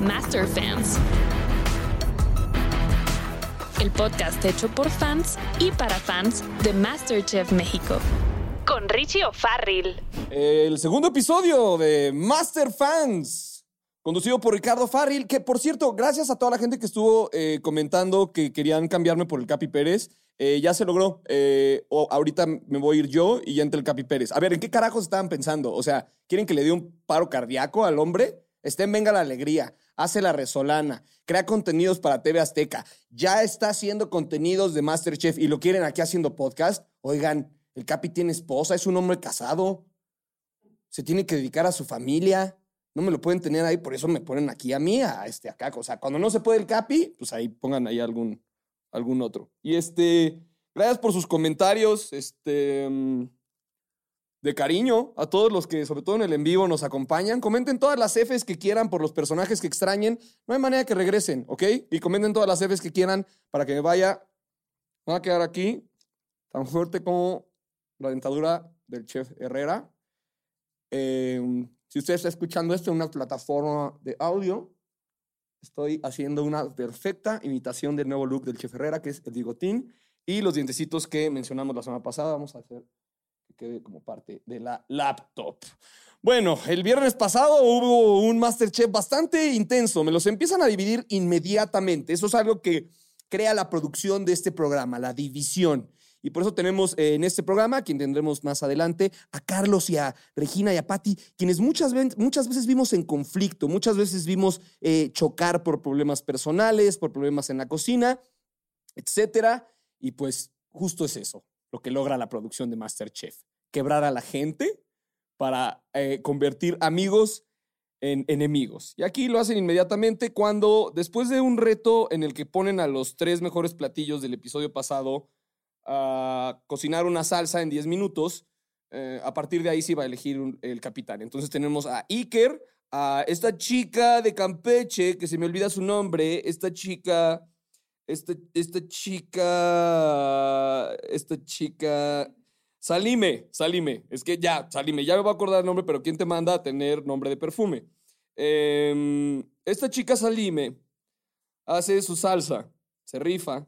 Master Fans. El podcast hecho por fans y para fans de Masterchef México. Con Richie O'Farrill. El segundo episodio de Master Fans, conducido por Ricardo Farril, que por cierto, gracias a toda la gente que estuvo eh, comentando que querían cambiarme por el Capi Pérez, eh, ya se logró. Eh, o ahorita me voy a ir yo y ya entre el Capi Pérez. A ver, ¿en qué carajos estaban pensando? O sea, ¿quieren que le dé un paro cardíaco al hombre? Estén Venga la Alegría, hace la resolana, crea contenidos para TV Azteca, ya está haciendo contenidos de Masterchef y lo quieren aquí haciendo podcast. Oigan, el Capi tiene esposa, es un hombre casado, se tiene que dedicar a su familia. No me lo pueden tener ahí, por eso me ponen aquí a mí, a este acá. O sea, cuando no se puede el Capi, pues ahí pongan ahí algún, algún otro. Y este, gracias por sus comentarios, este, de cariño a todos los que, sobre todo en el en vivo, nos acompañan. Comenten todas las Fs que quieran por los personajes que extrañen. No hay manera que regresen, ¿ok? Y comenten todas las Fs que quieran para que me vaya. Me va a quedar aquí tan fuerte como la dentadura del chef Herrera. Eh, si usted está escuchando esto en una plataforma de audio, estoy haciendo una perfecta imitación del nuevo look del chef Herrera, que es el bigotín y los dientecitos que mencionamos la semana pasada. Vamos a hacer que quede como parte de la laptop. Bueno, el viernes pasado hubo un Masterchef bastante intenso. Me los empiezan a dividir inmediatamente. Eso es algo que crea la producción de este programa, la división. Y por eso tenemos eh, en este programa, quien tendremos más adelante, a Carlos y a Regina y a Patti, quienes muchas, muchas veces vimos en conflicto, muchas veces vimos eh, chocar por problemas personales, por problemas en la cocina, etcétera. Y pues justo es eso, lo que logra la producción de Masterchef. Quebrar a la gente para eh, convertir amigos en enemigos. Y aquí lo hacen inmediatamente cuando, después de un reto en el que ponen a los tres mejores platillos del episodio pasado a cocinar una salsa en 10 minutos, eh, a partir de ahí se iba a elegir el capitán. Entonces tenemos a Iker, a esta chica de Campeche, que se me olvida su nombre, esta chica, esta, esta chica, esta chica... Salime, Salime. Es que ya, Salime, ya me voy a acordar el nombre, pero ¿quién te manda a tener nombre de perfume? Em, esta chica Salime hace su salsa, se rifa.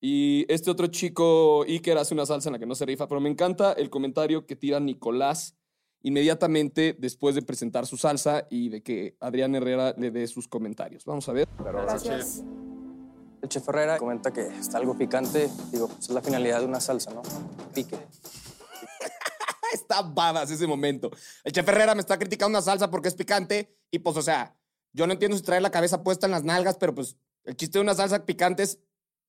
Y este otro chico, Iker, hace una salsa en la que no se rifa. Pero me encanta el comentario que tira Nicolás inmediatamente después de presentar su salsa y de que Adrián Herrera le dé sus comentarios. Vamos a ver. Gracias. El chef Herrera comenta que está algo picante. Digo, pues es la finalidad de una salsa, ¿no? Pique. Está babas ese momento. El chef Herrera me está criticando una salsa porque es picante y pues, o sea, yo no entiendo si trae la cabeza puesta en las nalgas, pero pues el chiste de una salsa picante es,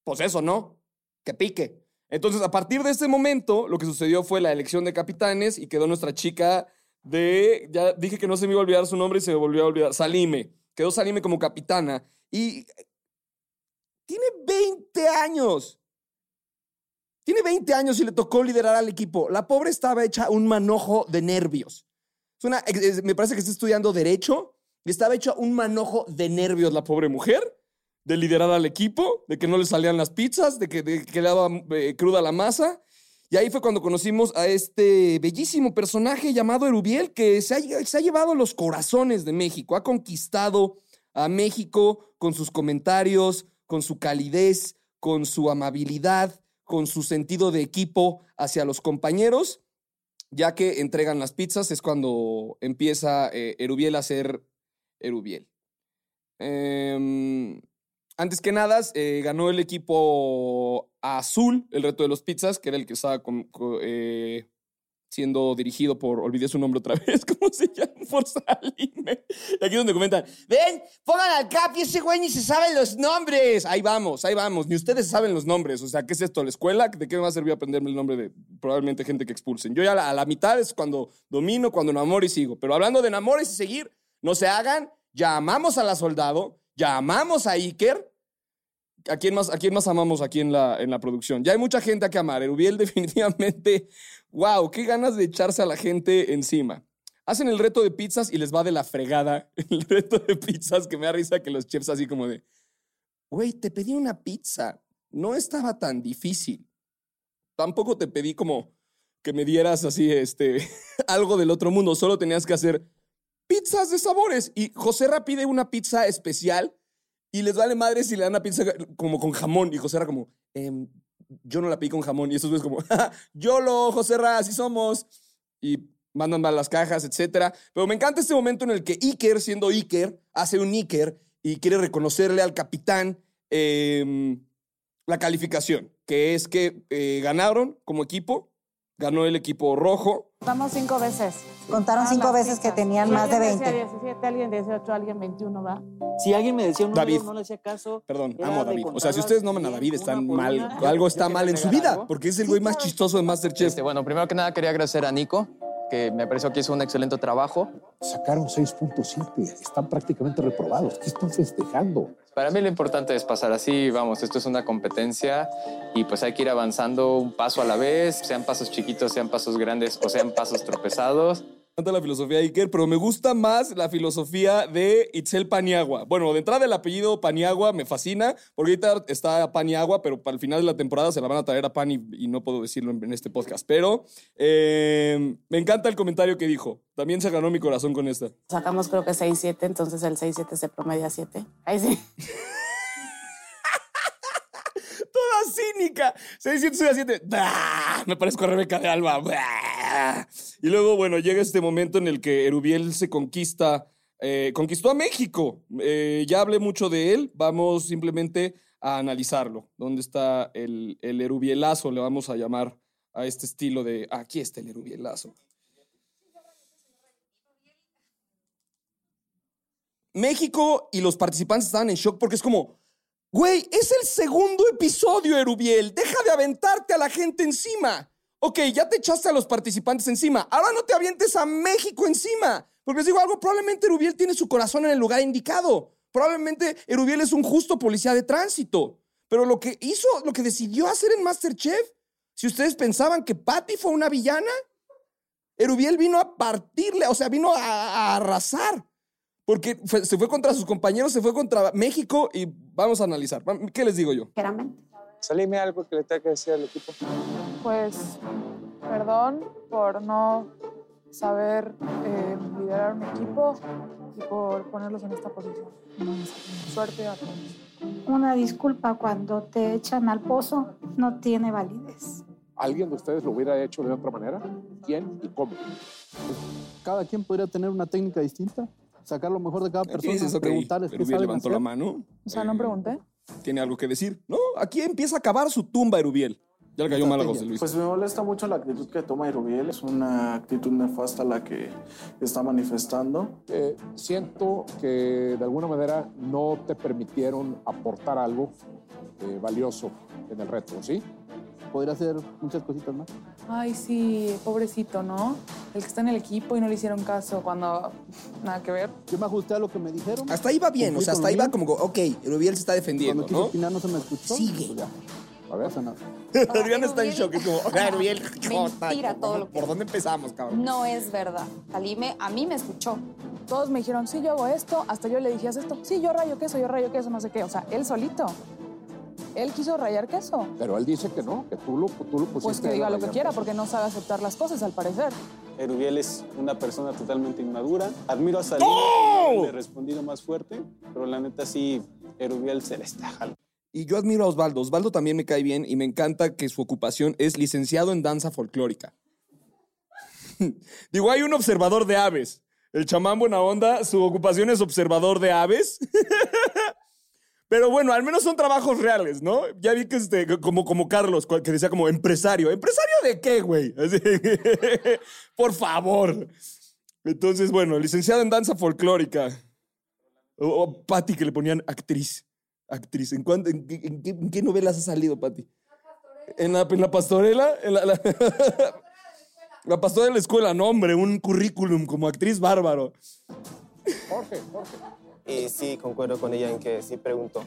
pues eso, ¿no? Que pique. Entonces, a partir de ese momento, lo que sucedió fue la elección de capitanes y quedó nuestra chica de, ya dije que no se me iba a olvidar su nombre y se me volvió a olvidar, Salime. Quedó Salime como capitana y tiene 20 años. Tiene 20 años y le tocó liderar al equipo. La pobre estaba hecha un manojo de nervios. Es una- me parece que está estudiando Derecho y estaba hecha un manojo de nervios la pobre mujer, de liderar al equipo, de que no le salían las pizzas, de que, de que le daba eh, cruda la masa. Y ahí fue cuando conocimos a este bellísimo personaje llamado Erubiel, que se ha, llevado los corazones de México, ha conquistado a México con sus comentarios, con su calidez, con su amabilidad, con su sentido de equipo hacia los compañeros. Ya que entregan las pizzas es cuando empieza eh, Erubiel a ser Erubiel. Em, antes que nada, eh, ganó el equipo azul el reto de los pizzas, que era el que estaba eh, siendo dirigido por, olvidé su nombre otra vez, ¿cómo se llama? Por Salime. Aquí es donde comentan, ven, pongan al Capi, ese güey ni se sabe los nombres. Ahí vamos, ahí vamos, ni ustedes saben los nombres. O sea, ¿qué es esto? ¿La escuela? ¿De qué me va a servir aprenderme el nombre de probablemente gente que expulsen? Yo ya a la, a la mitad es cuando domino, cuando enamoro y sigo. Pero hablando de enamores y seguir, no se hagan, llamamos a la soldado, llamamos a Iker. ¿A quién más, a quién más amamos aquí en la, en la producción? Ya hay mucha gente a que amar. Erubiel definitivamente, wow, qué ganas de echarse a la gente encima. Hacen el reto de pizzas y les va de la fregada. El reto de pizzas que me da risa que los chefs así como de, güey, te pedí una pizza. No estaba tan difícil. Tampoco te pedí como que me dieras así, este, algo del otro mundo. Solo tenías que hacer pizzas de sabores. Y José Ra pide una pizza especial y les vale madre si le dan una pizza como con jamón. Y José Ra como, "Em, yo no la pedí con jamón. Y esos güeyes como, yo lo, José Ra, así somos. Y mandan a las cajas, etcétera. Pero me encanta este momento en el que Iker, siendo Iker, hace un Iker y quiere reconocerle al capitán em, la calificación, que es que eh, ganaron como equipo, ganó el equipo rojo. Contamos cinco veces. Contaron Ah, cinco veces que tenían más de alguien decía 20. 17, alguien 18, alguien 21, ¿va? Si alguien me decía un número, David. no le hacía caso. Perdón, amo a David. O sea, si ustedes no aman a David, están mal. una. Algo está mal en su vida, algo. porque es el güey más chistoso de Masterchef. Este, bueno, primero que nada quería agradecer a Nico, que me pareció que hizo un excelente trabajo. Sacaron 6.7, están prácticamente reprobados. ¿Qué están festejando? Para mí lo importante es pasar así, vamos, esto es una competencia y pues hay que ir avanzando un paso a la vez, sean pasos chiquitos, sean pasos grandes o sean pasos tropezados. Me encanta la filosofía de Iker, pero me gusta más la filosofía de Itzel Paniagua. Bueno, de entrada el apellido Paniagua me fascina, porque ahorita está Paniagua, pero para el final de la temporada se la van a traer a Pan y, y no puedo decirlo en, en este podcast. Pero eh, me encanta el comentario que dijo. También se ganó mi corazón con esta. Sacamos creo que 6, 7, entonces el 6, 7 se promedia 7. Ahí sí. Cínica. 607 7. ¡Ah! Me parezco a Rebeca de Alba. Y luego, bueno, llega este momento en el que Erubiel se conquista, eh, conquistó a México. Eh, ya hablé mucho de él. Vamos simplemente a analizarlo. ¿Dónde está el, el Erubielazo? Le vamos a llamar a este estilo de. Aquí está el Erubielazo. México y los participantes estaban en shock porque es como, güey, es el segundo episodio, Erubiel. Deja de aventarte a la gente encima. Ok, ya te echaste a los participantes encima. Ahora no te avientes a México encima. Porque les digo algo, probablemente Erubiel tiene su corazón en el lugar indicado. Probablemente Erubiel es un justo policía de tránsito. Pero lo que hizo, lo que decidió hacer en Masterchef, si ustedes pensaban que Patty fue una villana, Erubiel vino a partirle, o sea, vino a, a arrasar. Porque fue- se fue contra sus compañeros, se fue contra México y vamos a analizar. ¿Qué les digo yo? Ligeramente. Salime algo que le tenga que decir al equipo. Pues, perdón por no saber eh, liderar un equipo y por ponerlos en esta posición. Suerte a todos. Una disculpa cuando te echan al pozo no tiene validez. ¿Alguien de ustedes lo hubiera hecho de otra manera? ¿Quién y cómo? Cada quien podría tener una técnica distinta, sacar lo mejor de cada ¿Qué persona, dices? Ok, preguntarles qué Erubiel saben levantó hacer. la mano. O sea, no Eh, pregunté. Tiene algo que decir. No, aquí empieza a acabar su tumba, Erubiel. Ya le cayó mal a José Luis. Pues me molesta mucho la actitud que toma Irubiel. Es una actitud nefasta la que está manifestando. Eh, siento que de alguna manera no te permitieron aportar algo eh, valioso en el reto, ¿sí? Podría hacer muchas cositas más. Ay, sí, pobrecito, ¿no? El que está en el equipo y no le hicieron caso cuando nada que ver. Yo me ajusté a lo que me dijeron. Hasta ahí va bien, o sea, hasta ahí va como, ok, Erubiel se está defendiendo, Cuando quiso ¿no? opinar no se me escuchó. Sigue. pues. A ver, nada. Adrián está en shock, es como, "Oiga, Erubiel, Mentira todo lo que- ¿por dónde empezamos, cabrón? No es verdad. Salime a mí me escuchó. Todos me dijeron, sí, yo hago esto. Hasta yo le dije, haz esto. Sí, yo rayo queso, yo rayo queso, no sé qué. O sea, él solito. Él quiso rayar queso. Pero él dice que no, que tú lo, tú lo pusiste. Pues que a diga lo que quiera, porque no sabe aceptar las cosas, al parecer. Erubiel es una persona totalmente inmadura. Admiro a Salime. ¡Oh! Le he respondido más fuerte, pero la neta sí, Erubiel se le está jalando. Y yo admiro a Osvaldo. Osvaldo también me cae bien y me encanta que su ocupación es licenciado en danza folclórica. Digo, hay un observador de aves. El chamán buena onda, su ocupación es observador de aves. Pero bueno, al menos son trabajos reales, ¿no? Ya vi que este, como, como Carlos, que decía como empresario. ¿Empresario de qué, güey? Por favor. Entonces, bueno, licenciado en danza folclórica. O, o Patty, que le ponían actriz. Actriz. ¿En, cuándo- en qué- en qué, novelas ha salido, Patty? ¿En la, en la pastorela? En la, la, la pastorela de la escuela, no, hombre, un currículum como actriz bárbaro. Jorge, Jorge. Y sí, concuerdo con ella en que sí preguntó.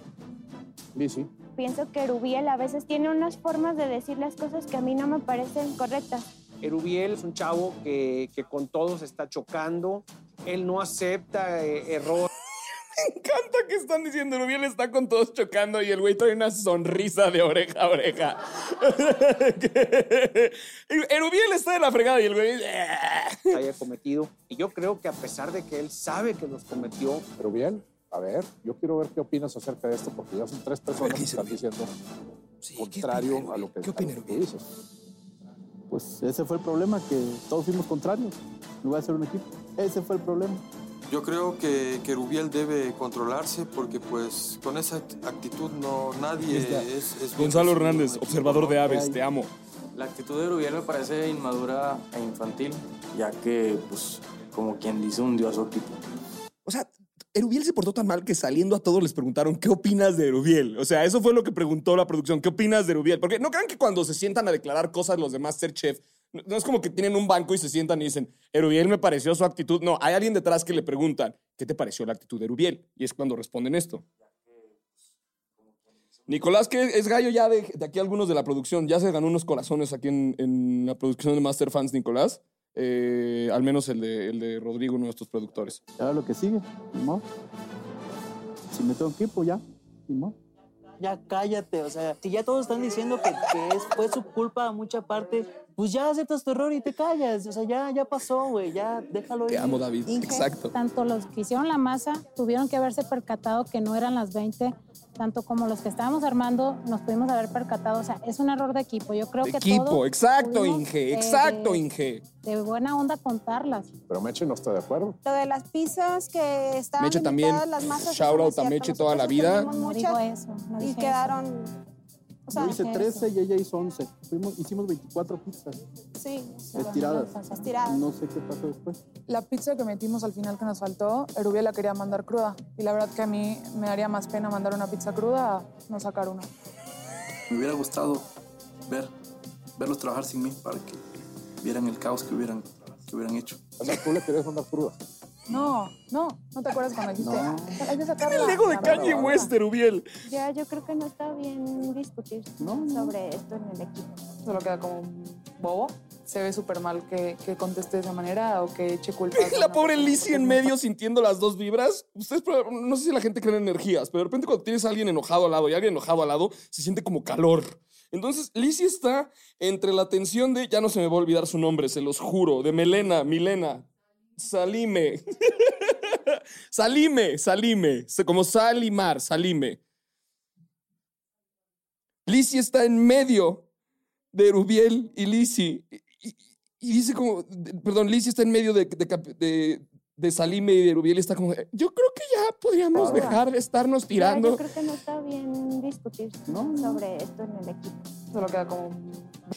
Lizzy. Pienso que Rubiel a veces tiene unas formas de decir las cosas que a mí no me parecen correctas. Erubiel es un chavo que, que con todos está chocando. Él no acepta eh, error. Me encanta que están diciendo, Erubiel está con todos chocando y el güey trae una sonrisa de oreja a oreja. Erubiel está de la fregada y el güey... haya cometido. Y yo creo que a pesar de que él sabe que los cometió, Pero bien, a ver, yo quiero ver qué opinas acerca de esto, porque ya son tres personas que están diciendo contrario a lo que, ¿Qué opina a lo que dices. Pues ese fue el problema, que todos fuimos contrarios. No voy a ser un equipo. Ese fue el problema. Yo creo que, que Rubiel debe controlarse porque pues con esa act- actitud no nadie es, es Gonzalo Hernández, observador de aves, te amo. La actitud de Rubiel me parece inmadura e infantil, ya que, pues, como quien dice, hundió a su equipo. O sea, Erubiel se portó tan mal que saliendo a todos les preguntaron, ¿qué opinas de Erubiel? O sea, eso fue lo que preguntó la producción, ¿qué opinas de Erubiel? Porque no crean que cuando se sientan a declarar cosas los de Masterchef, no no es como que tienen un banco y se sientan y dicen, Erubiel me pareció su actitud. No, hay alguien detrás que le preguntan, ¿qué te pareció la actitud de Erubiel? Y es cuando responden esto. Nicolás, que es gallo ya de, aquí algunos de la producción, ya se ganó unos corazones aquí en, en la producción de Master Fans, Nicolás. Eh, al menos el de, el de Rodrigo, uno de nuestros productores. Ahora lo que sigue, modo. Si me tengo equipo, ya, ni modo. Ya cállate, o sea, si ya todos están diciendo que, que es, fue su culpa a mucha parte, pues ya aceptas tu error y te callas. O sea, ya, ya pasó, güey, ya déjalo Te ir. amo, David. Inge, Exacto. Tanto los que hicieron la masa tuvieron que haberse percatado que no eran las 20, tanto como los que estábamos armando nos pudimos haber percatado. O sea, es un error de equipo. Yo creo De que equipo, todos exacto, pudimos, Inge, eh, exacto, de- Inge. De buena onda contarlas. Pero Meche no está de acuerdo. Lo de las pizzas que estaban Meche también, las masas. shout out a. Meche toda la vida. teníamos No muchas digo eso, no y quedaron. Sea, Yo hice dije 13 y ella hizo 11. Fuimos- hicimos 24 pizzas sí, estiradas. estiradas. No sé qué pasó después. La pizza que metimos al final que nos faltó, Erubiel la quería mandar cruda. Y la verdad que a mí me daría más pena mandar una pizza cruda a no sacar una. Me hubiera gustado ver, verlos trabajar sin mí para que vieran el caos que hubieran, que hubieran hecho. O sea, tú le querías mandar cruda. No, no, ¿no te acuerdas cuando dijiste? No. Hay que sacarla. El ego de Kanye. West, Erubiel. Ya, yo creo que no está bien discutir sobre esto en el equipo. Solo queda como bobo. Se ve súper mal que, que conteste de esa manera o que eche culpa. La pobre Lizzie en medio sintiendo las dos vibras. Ustedes, no sé si la gente cree en energías, pero de repente cuando tienes a alguien enojado al lado y alguien enojado al lado, se siente como calor. Entonces, Lizzie está entre la tensión de, ya no se me va a olvidar su nombre, se los juro, de Melena, Milena, Salime. Salime, Salime, como Salimar, Salime. Lizzie está en medio de Rubiel y Lizzie. Y, y- y dice como, perdón, Lizzie está en medio de, de, cap- de- de Salime y de Rubiel y está como, yo creo que ya podríamos dejar de estarnos Ya, tirando. yo creo que no está bien discutir sobre esto en el equipo. Solo queda como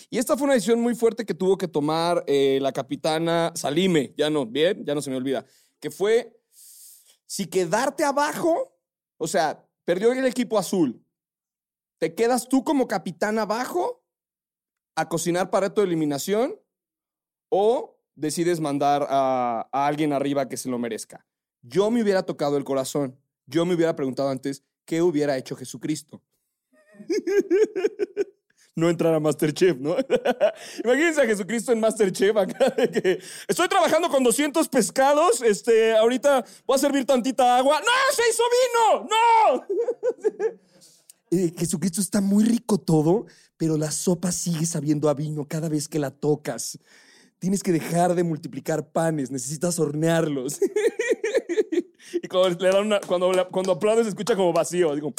Y esta fue una decisión muy fuerte que tuvo que tomar eh, la capitana Salime, ya no, bien, ya no se me olvida, que fue si quedarte abajo, o sea, perdió el equipo azul, te quedas tú como capitán abajo a cocinar para de eliminación o decides mandar a, a alguien arriba que se lo merezca. Yo me hubiera tocado el corazón, yo me hubiera preguntado antes, ¿qué hubiera hecho Jesucristo? no entrar a Masterchef, ¿no? Imagínense a Jesucristo en Masterchef acá de que estoy trabajando con 200 pescados, este, ahorita voy a servir tantita agua. ¡No, se hizo vino! ¡No! Eh, Jesucristo está muy rico todo, pero la sopa sigue sabiendo a vino cada vez que la tocas. Tienes que dejar de multiplicar panes, necesitas hornearlos. y cuando, le dan una- cuando, cuando se escucha como vacío, digo,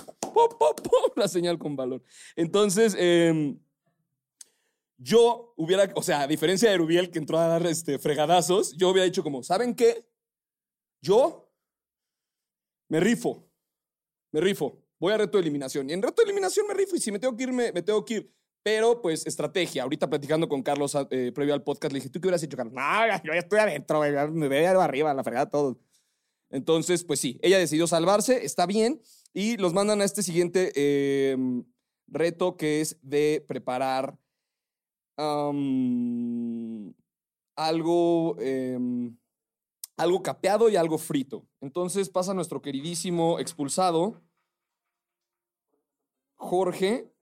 la señal con valor. Entonces, em, yo hubiera, o sea, a diferencia de Rubiel que entró a dar este, fregadazos, yo hubiera dicho como, ¿saben qué? Yo me rifo, me rifo, voy a reto de eliminación. Y en reto de eliminación me rifo y si me tengo que ir, me, me tengo que ir. Pero, pues, estrategia. Ahorita platicando con Carlos eh, previo al podcast, le dije, ¿tú qué hubieras hecho, Carlos? No, yo ya estoy adentro, me veo arriba, la fregada, todo. Entonces, pues sí, ella decidió salvarse, está bien, y los mandan a este siguiente eh, reto que es de preparar algo, em, algo capeado y algo frito. Entonces pasa nuestro queridísimo expulsado, Jorge.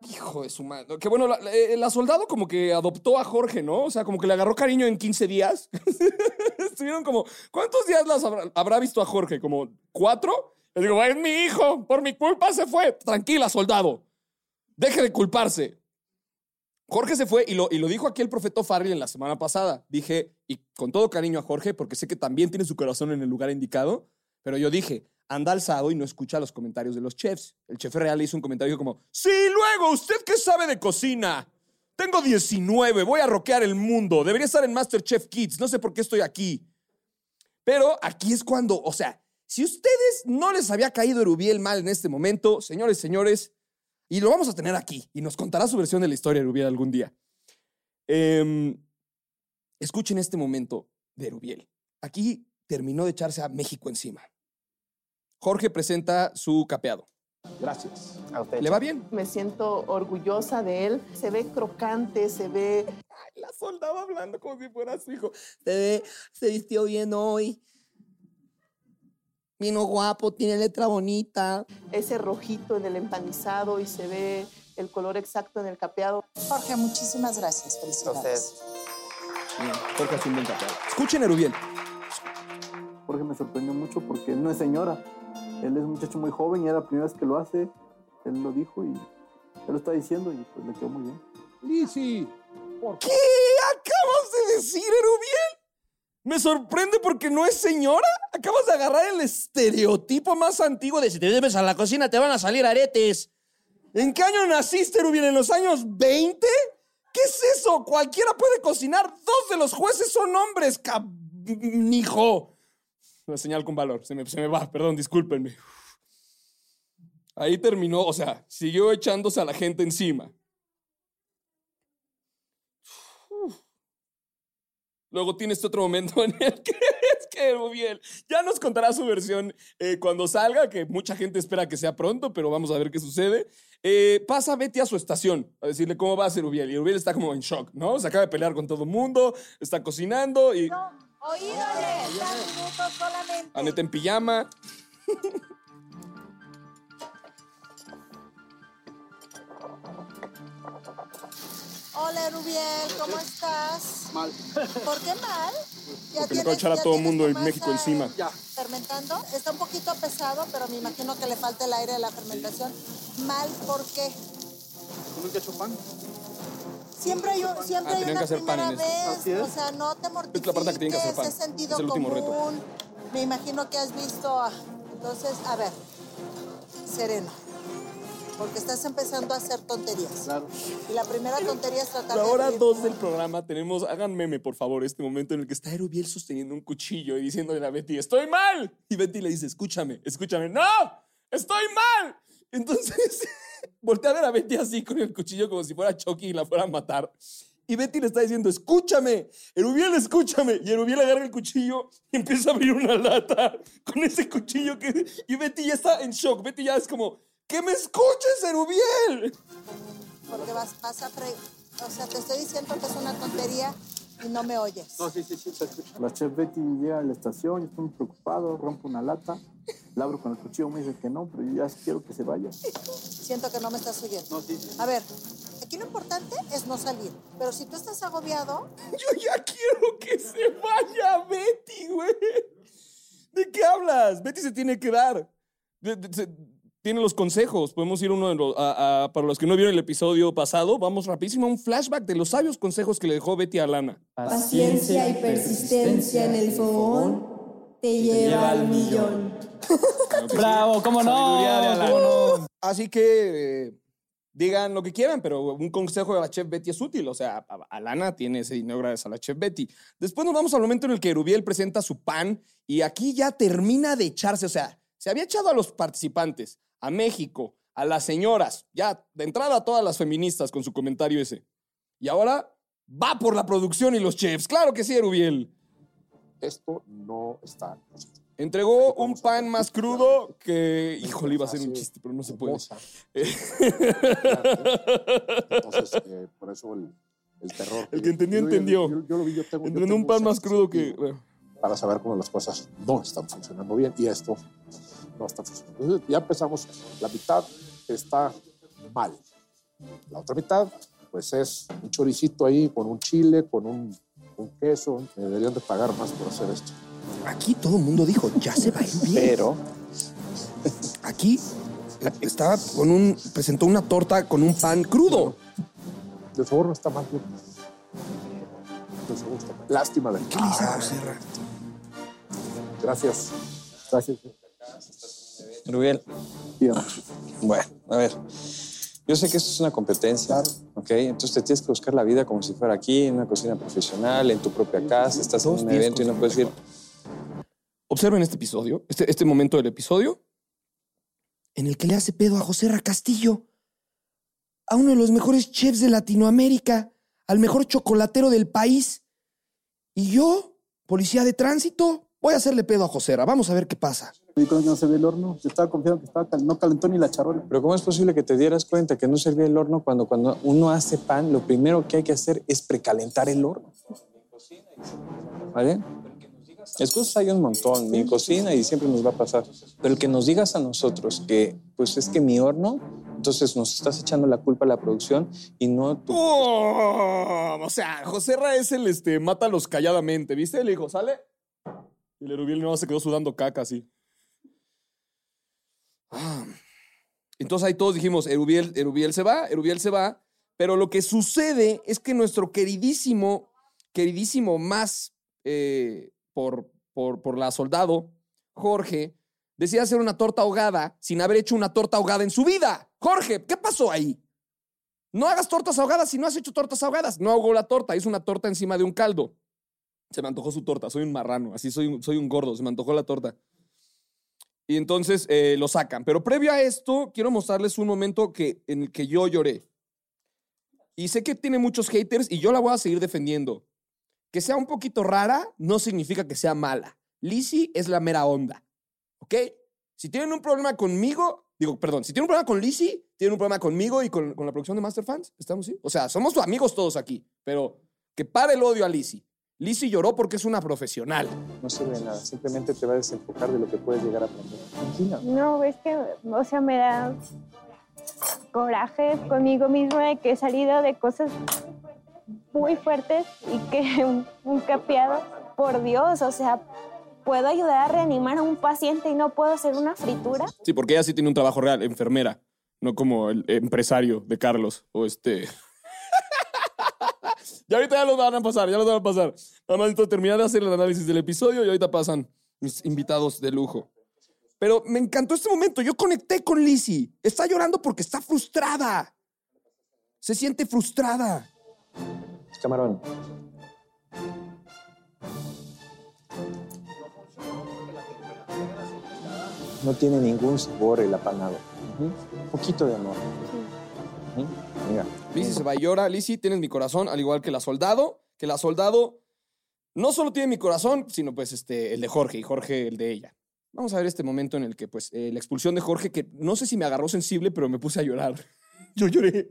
Hijo de su madre. Que bueno, la, la soldado como que adoptó a Jorge, ¿no? O sea, como que le agarró cariño en 15 días. estuvieron como, ¿cuántos días las habrá, habrá visto a Jorge? ¿Como cuatro? Le digo, es mi hijo, por mi culpa se fue. Tranquila, soldado. Deje de culparse. Jorge se fue y lo, y lo dijo aquí el profeta Farrell en la semana pasada. Dije, y con todo cariño a Jorge, porque sé que también tiene su corazón en el lugar indicado, pero yo dije, anda alzado y no escucha los comentarios de los chefs. El chef real hizo un comentario como, sí, luego, ¿usted qué sabe de cocina? Tengo 19, voy a rockear el mundo, debería estar en MasterChef Kids, no sé por qué estoy aquí. Pero aquí es cuando, o sea, si ustedes no les había caído Erubiel mal en este momento, señores, señores, y lo vamos a tener aquí, y nos contará su versión de la historia de Erubiel algún día. Em, escuchen este momento de Erubiel. Aquí terminó de echarse a México encima. Jorge presenta su capeado. Gracias. ¿Le va bien? Me siento orgullosa de él. Se ve crocante, se ve... La soldaba hablando como si fuera su hijo. Se ve, se vistió bien hoy. Vino guapo, tiene letra bonita. Ese rojito en el empanizado y se ve el color exacto en el capeado. Jorge, muchísimas gracias. Felicidades. Bien, Jorge hace un buen capeado. Escuchen Erubiel. Jorge me sorprendió mucho porque él no es señora. Él es un muchacho muy joven y era la primera vez que lo hace. Él lo dijo y él lo está diciendo y pues le quedó muy bien. Lizzy, ¿Qué acabas de decir, Erubiel? Me sorprende porque no es señora. Acabas de agarrar el estereotipo más antiguo de si te debes a la cocina te van a salir aretes. ¿En qué año naciste, Erubiel? ¿En los años 20? ¿Qué es eso? Cualquiera puede cocinar. Dos de los jueces son hombres, canijo. Una señal con valor. Se me va, perdón, discúlpenme. Ahí terminó, o sea, siguió echándose a la gente encima. Luego tiene este otro momento en el que es que ya nos contará su versión eh, cuando salga, que mucha gente espera que sea pronto, pero vamos a ver qué sucede. Eh, pasa Betty a su estación a decirle cómo va a ser Erubiel. Y Erubiel está como en shock, ¿no? Se acaba de pelear con todo el mundo, está cocinando y Oídole, minutos solamente. Aneta en pijama. Hola, Rubiel, ¿cómo estás? Mal. ¿Por qué mal? Ya Porque le de echar a ya todo el mundo en México encima. Fermentando. Está un poquito pesado, pero me imagino que le falta el aire de la fermentación. Mal, ¿por qué? ¿Nunca he hecho pan? Siempre hay, un- siempre Ah, hay una que hacer pan primera en esto. vez. O sea, no te mortifiques. Es la parte que tienen que hacer pan. Es sentido Es el último reto. común. Me imagino que has visto. a- Entonces, a ver, sereno. Porque estás empezando a hacer tonterías. Claro. Y la primera tontería es tratar La de hora abrir- dos del programa tenemos, hagan meme por favor, este momento en el que está Erubiel sosteniendo un cuchillo y diciéndole a Betty, estoy mal. Y Betty le dice, escúchame, escúchame, no, estoy mal. Entonces voltea a ver a Betty así con el cuchillo como si fuera Chucky y la fuera a matar. Y Betty le está diciendo, escúchame, Erubiel, escúchame. Y Erubiel agarra el cuchillo y empieza a abrir una lata con ese cuchillo que... Y Betty ya está en shock. Betty ya es como, ¡que me escuches, Erubiel! Porque vas, vas a fre- O sea, te estoy diciendo que es una tontería y no me oyes. No, sí, sí, sí, se escucha. La chef Betty llega a la estación, yo estoy muy preocupado, rompo una lata, la abro con el cuchillo, me dice que no, pero yo ya quiero que se vaya. Siento que no me estás oyendo. No, sí, sí. A ver, aquí lo importante es no salir. Pero si tú estás agobiado, Yo ya quiero que se vaya Betty, güey. ¿De qué hablas? Betty se tiene que dar. De- de- se- tiene los consejos. Podemos ir uno de los, a- a- para los que no vieron el episodio pasado, vamos rapidísimo a un flashback de los sabios consejos que le dejó Betty a Lana. Paciencia y persistencia en el fogón te lleva al millón. Bravo, cómo no. Así que eh, digan lo que quieran, pero un consejo de la chef Betty es útil. O sea, a- Alana tiene ese dinero gracias a la chef Betty. Después nos vamos al momento en el que Erubiel presenta su pan y aquí ya termina de echarse. O sea, se había echado a los participantes, a México, a las señoras, ya de entrada a todas las feministas con su comentario ese. Y ahora va por la producción y los chefs. Claro que sí, Erubiel. Esto no está. Entregó un pan más crudo que. Híjole, iba a ser un chiste, pero no se puede. Entonces, eh, por eso el, el terror. El que entendió, Yo- entendió. Yo, yo lo vi, yo tengo. Entregó un pan más crudo que. Para saber cómo las cosas no están funcionando bien y esto no está funcionando. Entonces, ya empezamos. La mitad está mal. La otra mitad, pues es un choricito ahí con un chile, con un con queso. Me deberían de pagar más por hacer esto. Aquí todo el mundo dijo, ya se va a ir bien. Pero Aquí estaba con un. presentó una torta con un pan crudo. De favor no está mal. De favor está mal. Lástima de ¿Qué le dice a José Ra? Gracias. Gracias. Rubiel. Bueno, a ver. Yo sé que esto es una competencia, ¿ok? Entonces te tienes que buscar la vida como si fuera aquí, en una cocina profesional, en tu propia casa. Estás en un evento y no puedes ir. Observen este episodio, este, este momento del episodio, en el que le hace pedo a José Ra Castillo, a uno de los mejores chefs de Latinoamérica, al mejor chocolatero del país. Y yo, policía de tránsito, voy a hacerle pedo a José Ra. Vamos a ver qué pasa. Y cuando no se ve el horno, yo estaba confiado que estaba cal- no calentó ni la charola. Pero ¿cómo es posible que te dieras cuenta que no servía el horno cuando, cuando uno hace pan, lo primero que hay que hacer es precalentar el horno? ¿Vale? Excusas hay un montón, mi cocina y siempre nos va a pasar. Pero el que nos digas a nosotros que, pues es que mi horno, entonces nos estás echando la culpa a la producción y no tú. ¡Oh! O sea, José Ra es el este, mátalos calladamente, ¿viste? Le dijo, ¿sale? El Erubiel no se quedó sudando caca así. Ah. Entonces ahí todos dijimos, Erubiel, Erubiel se va, Erubiel se va. Pero lo que sucede es que nuestro queridísimo, queridísimo más eh, por, por, por la soldado, Jorge, decide hacer una torta ahogada sin haber hecho una torta ahogada en su vida. Jorge, ¿qué pasó ahí? No hagas tortas ahogadas si no has hecho tortas ahogadas. No ahogó la torta, hizo una torta encima de un caldo. Se me antojó su torta, soy un marrano, así soy, soy un gordo, se me antojó la torta. Y entonces eh, lo sacan. Pero previo a esto, quiero mostrarles un momento que, en el que yo lloré. Y sé que tiene muchos haters y yo la voy a seguir defendiendo. Que sea un poquito rara no significa que sea mala. Lizzie es la mera onda. ¿Ok? Si tienen un problema conmigo, digo, perdón, si tienen un problema con Lizzie, tienen un problema conmigo y con, con la producción de Master Fans, ¿estamos sí? O sea, somos amigos todos aquí, pero que pare el odio a Lizzie. Lizzie lloró porque es una profesional. No sirve de nada, simplemente te va a desenfocar de lo que puedes llegar a aprender. Tranquila. No, es que, o sea, me da coraje conmigo misma de que he salido de cosas muy fuertes y que un, un capeado, por Dios, o sea, puedo ayudar a reanimar a un paciente y no puedo hacer una fritura. Sí, porque ella sí tiene un trabajo real, enfermera, no como el empresario de Carlos o este. Ya ahorita ya lo van a pasar, ya lo van a pasar. Nada más necesito terminar de hacer el análisis del episodio y ahorita pasan mis invitados de lujo. Pero me encantó este momento. Yo conecté con Lizzie. Está llorando porque está frustrada. Se siente frustrada. Camarón. No tiene ningún sabor el apanado. Un poquito de amor. Mira. Lizzie se va y llora. Lizzie, tienes mi corazón, al igual que la soldado. Que la soldado no solo tiene mi corazón, sino pues este, el de Jorge y Jorge el de ella. Vamos a ver este momento en el que pues eh, la expulsión de Jorge, que no sé si me agarró sensible, pero me puse a llorar. Yo lloré.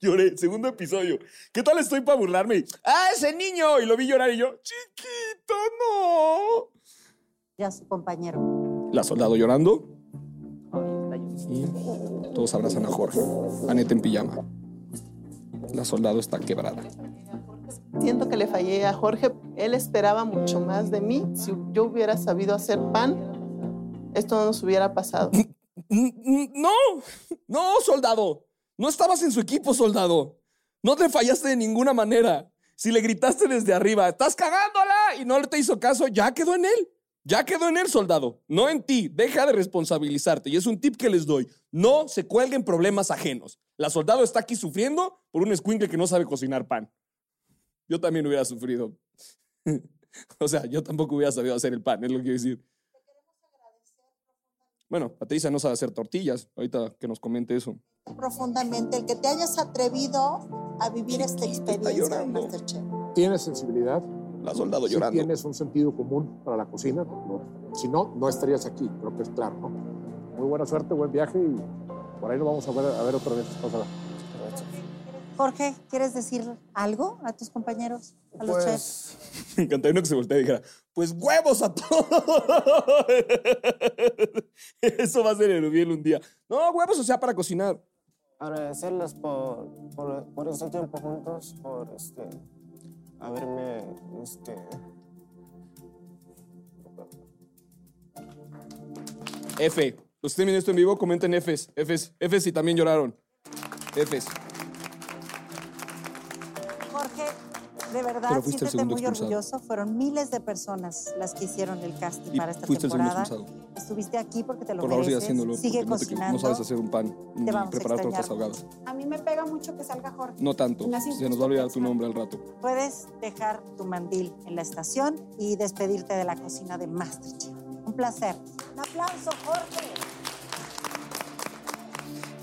Lloré. Segundo episodio. ¿Qué tal estoy para burlarme? ¡Ah, ese niño! Y lo vi llorar y yo, chiquito, no. Ya su compañero. La soldado llorando. Y todos abrazan a Jorge. Aneta en pijama. La soldado está quebrada. Siento que le fallé a Jorge. Él esperaba mucho más de mí. Si yo hubiera sabido hacer pan, esto no nos hubiera pasado. No, no, soldado. No estabas en su equipo, soldado. No te fallaste de ninguna manera. Si le gritaste desde arriba, estás cagándola y no le te hizo caso, ya quedó en él. Ya quedó en él, soldado. No en ti. Deja de responsabilizarte. Y es un tip que les doy. No se cuelguen problemas ajenos. La soldado está aquí sufriendo por un escuincle que no sabe cocinar pan. Yo también hubiera sufrido. o sea, yo tampoco hubiera sabido hacer el pan, es lo que quiero decir. Bueno, Patricia no sabe hacer tortillas. Ahorita que nos comente eso. profundamente el que te hayas atrevido a vivir esta experiencia. ¿Tienes sensibilidad? La soldado Sí llorando. tienes un sentido común para la cocina. No, si no, no estarías aquí. Creo que es claro, ¿no? Muy buena suerte, buen viaje y por ahí nos vamos a ver, a ver otra vez. Pásala. Jorge, ¿quieres decir algo a tus compañeros, a los chefs? Me encantaría uno que se voltea y dijera, pues huevos a todos. Eso va a ser el un día. No, huevos, o sea, para cocinar. Agradecerles por, por, por este tiempo juntos, por este, haberme, este, F. Los que esto en vivo, comenten Fs. Fs. Fs y también lloraron. Fs. De verdad, Pero fuiste el siéntete segundo muy expulsado. orgulloso. Fueron miles de personas las que hicieron el casting Y para esta fuiste el segundo temporada. expulsado. Estuviste aquí porque te lo Por favor, sigue mereces. haciéndolo. Sigue no, te- cocinando. no sabes hacer un pan ni vamos a preparar tortas extrañar ahogadas. A mí me pega mucho que salga Jorge. No tanto. Se nos va a olvidar tu nombre al rato. Puedes dejar tu mandil en la estación y despedirte de la cocina de Masterchef. Un placer. Un aplauso, Jorge.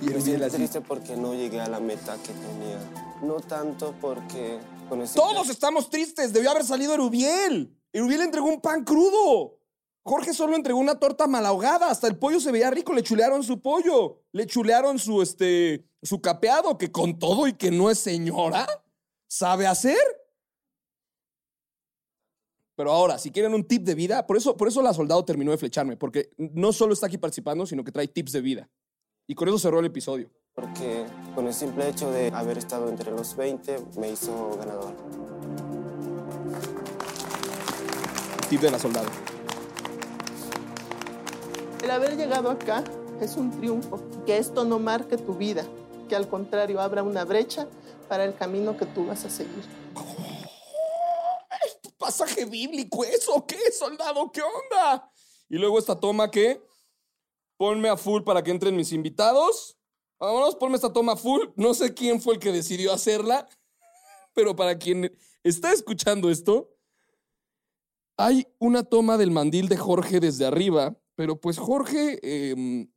Y me siento triste porque no llegué a la meta que tenía. No tanto porque Todos estamos tristes. Debió haber salido Erubiel. Erubiel entregó un pan crudo. Jorge solo entregó una torta malahogada. Hasta el pollo se veía rico. Le chulearon su pollo. Le chulearon su, este, su capeado, que con todo y que no es señora, sabe hacer. Pero ahora, si quieren un tip de vida, por eso, por eso la soldado terminó de flecharme, porque no solo está aquí participando, sino que trae tips de vida. Y con eso cerró el episodio. Porque con el simple hecho de haber estado entre los 20 me hizo ganador. Tip de la soldado. El haber llegado acá es un triunfo. Que esto no marque tu vida, que al contrario abra una brecha para el camino que tú vas a seguir. pasaje bíblico eso? ¿Qué, soldado? ¿Qué onda? Y luego esta toma que ponme a full para que entren mis invitados. Vámonos, ponme esta toma full. No sé quién fue el que decidió hacerla, pero para quien está escuchando esto, hay una toma del mandil de Jorge desde arriba, pero pues Jorge em,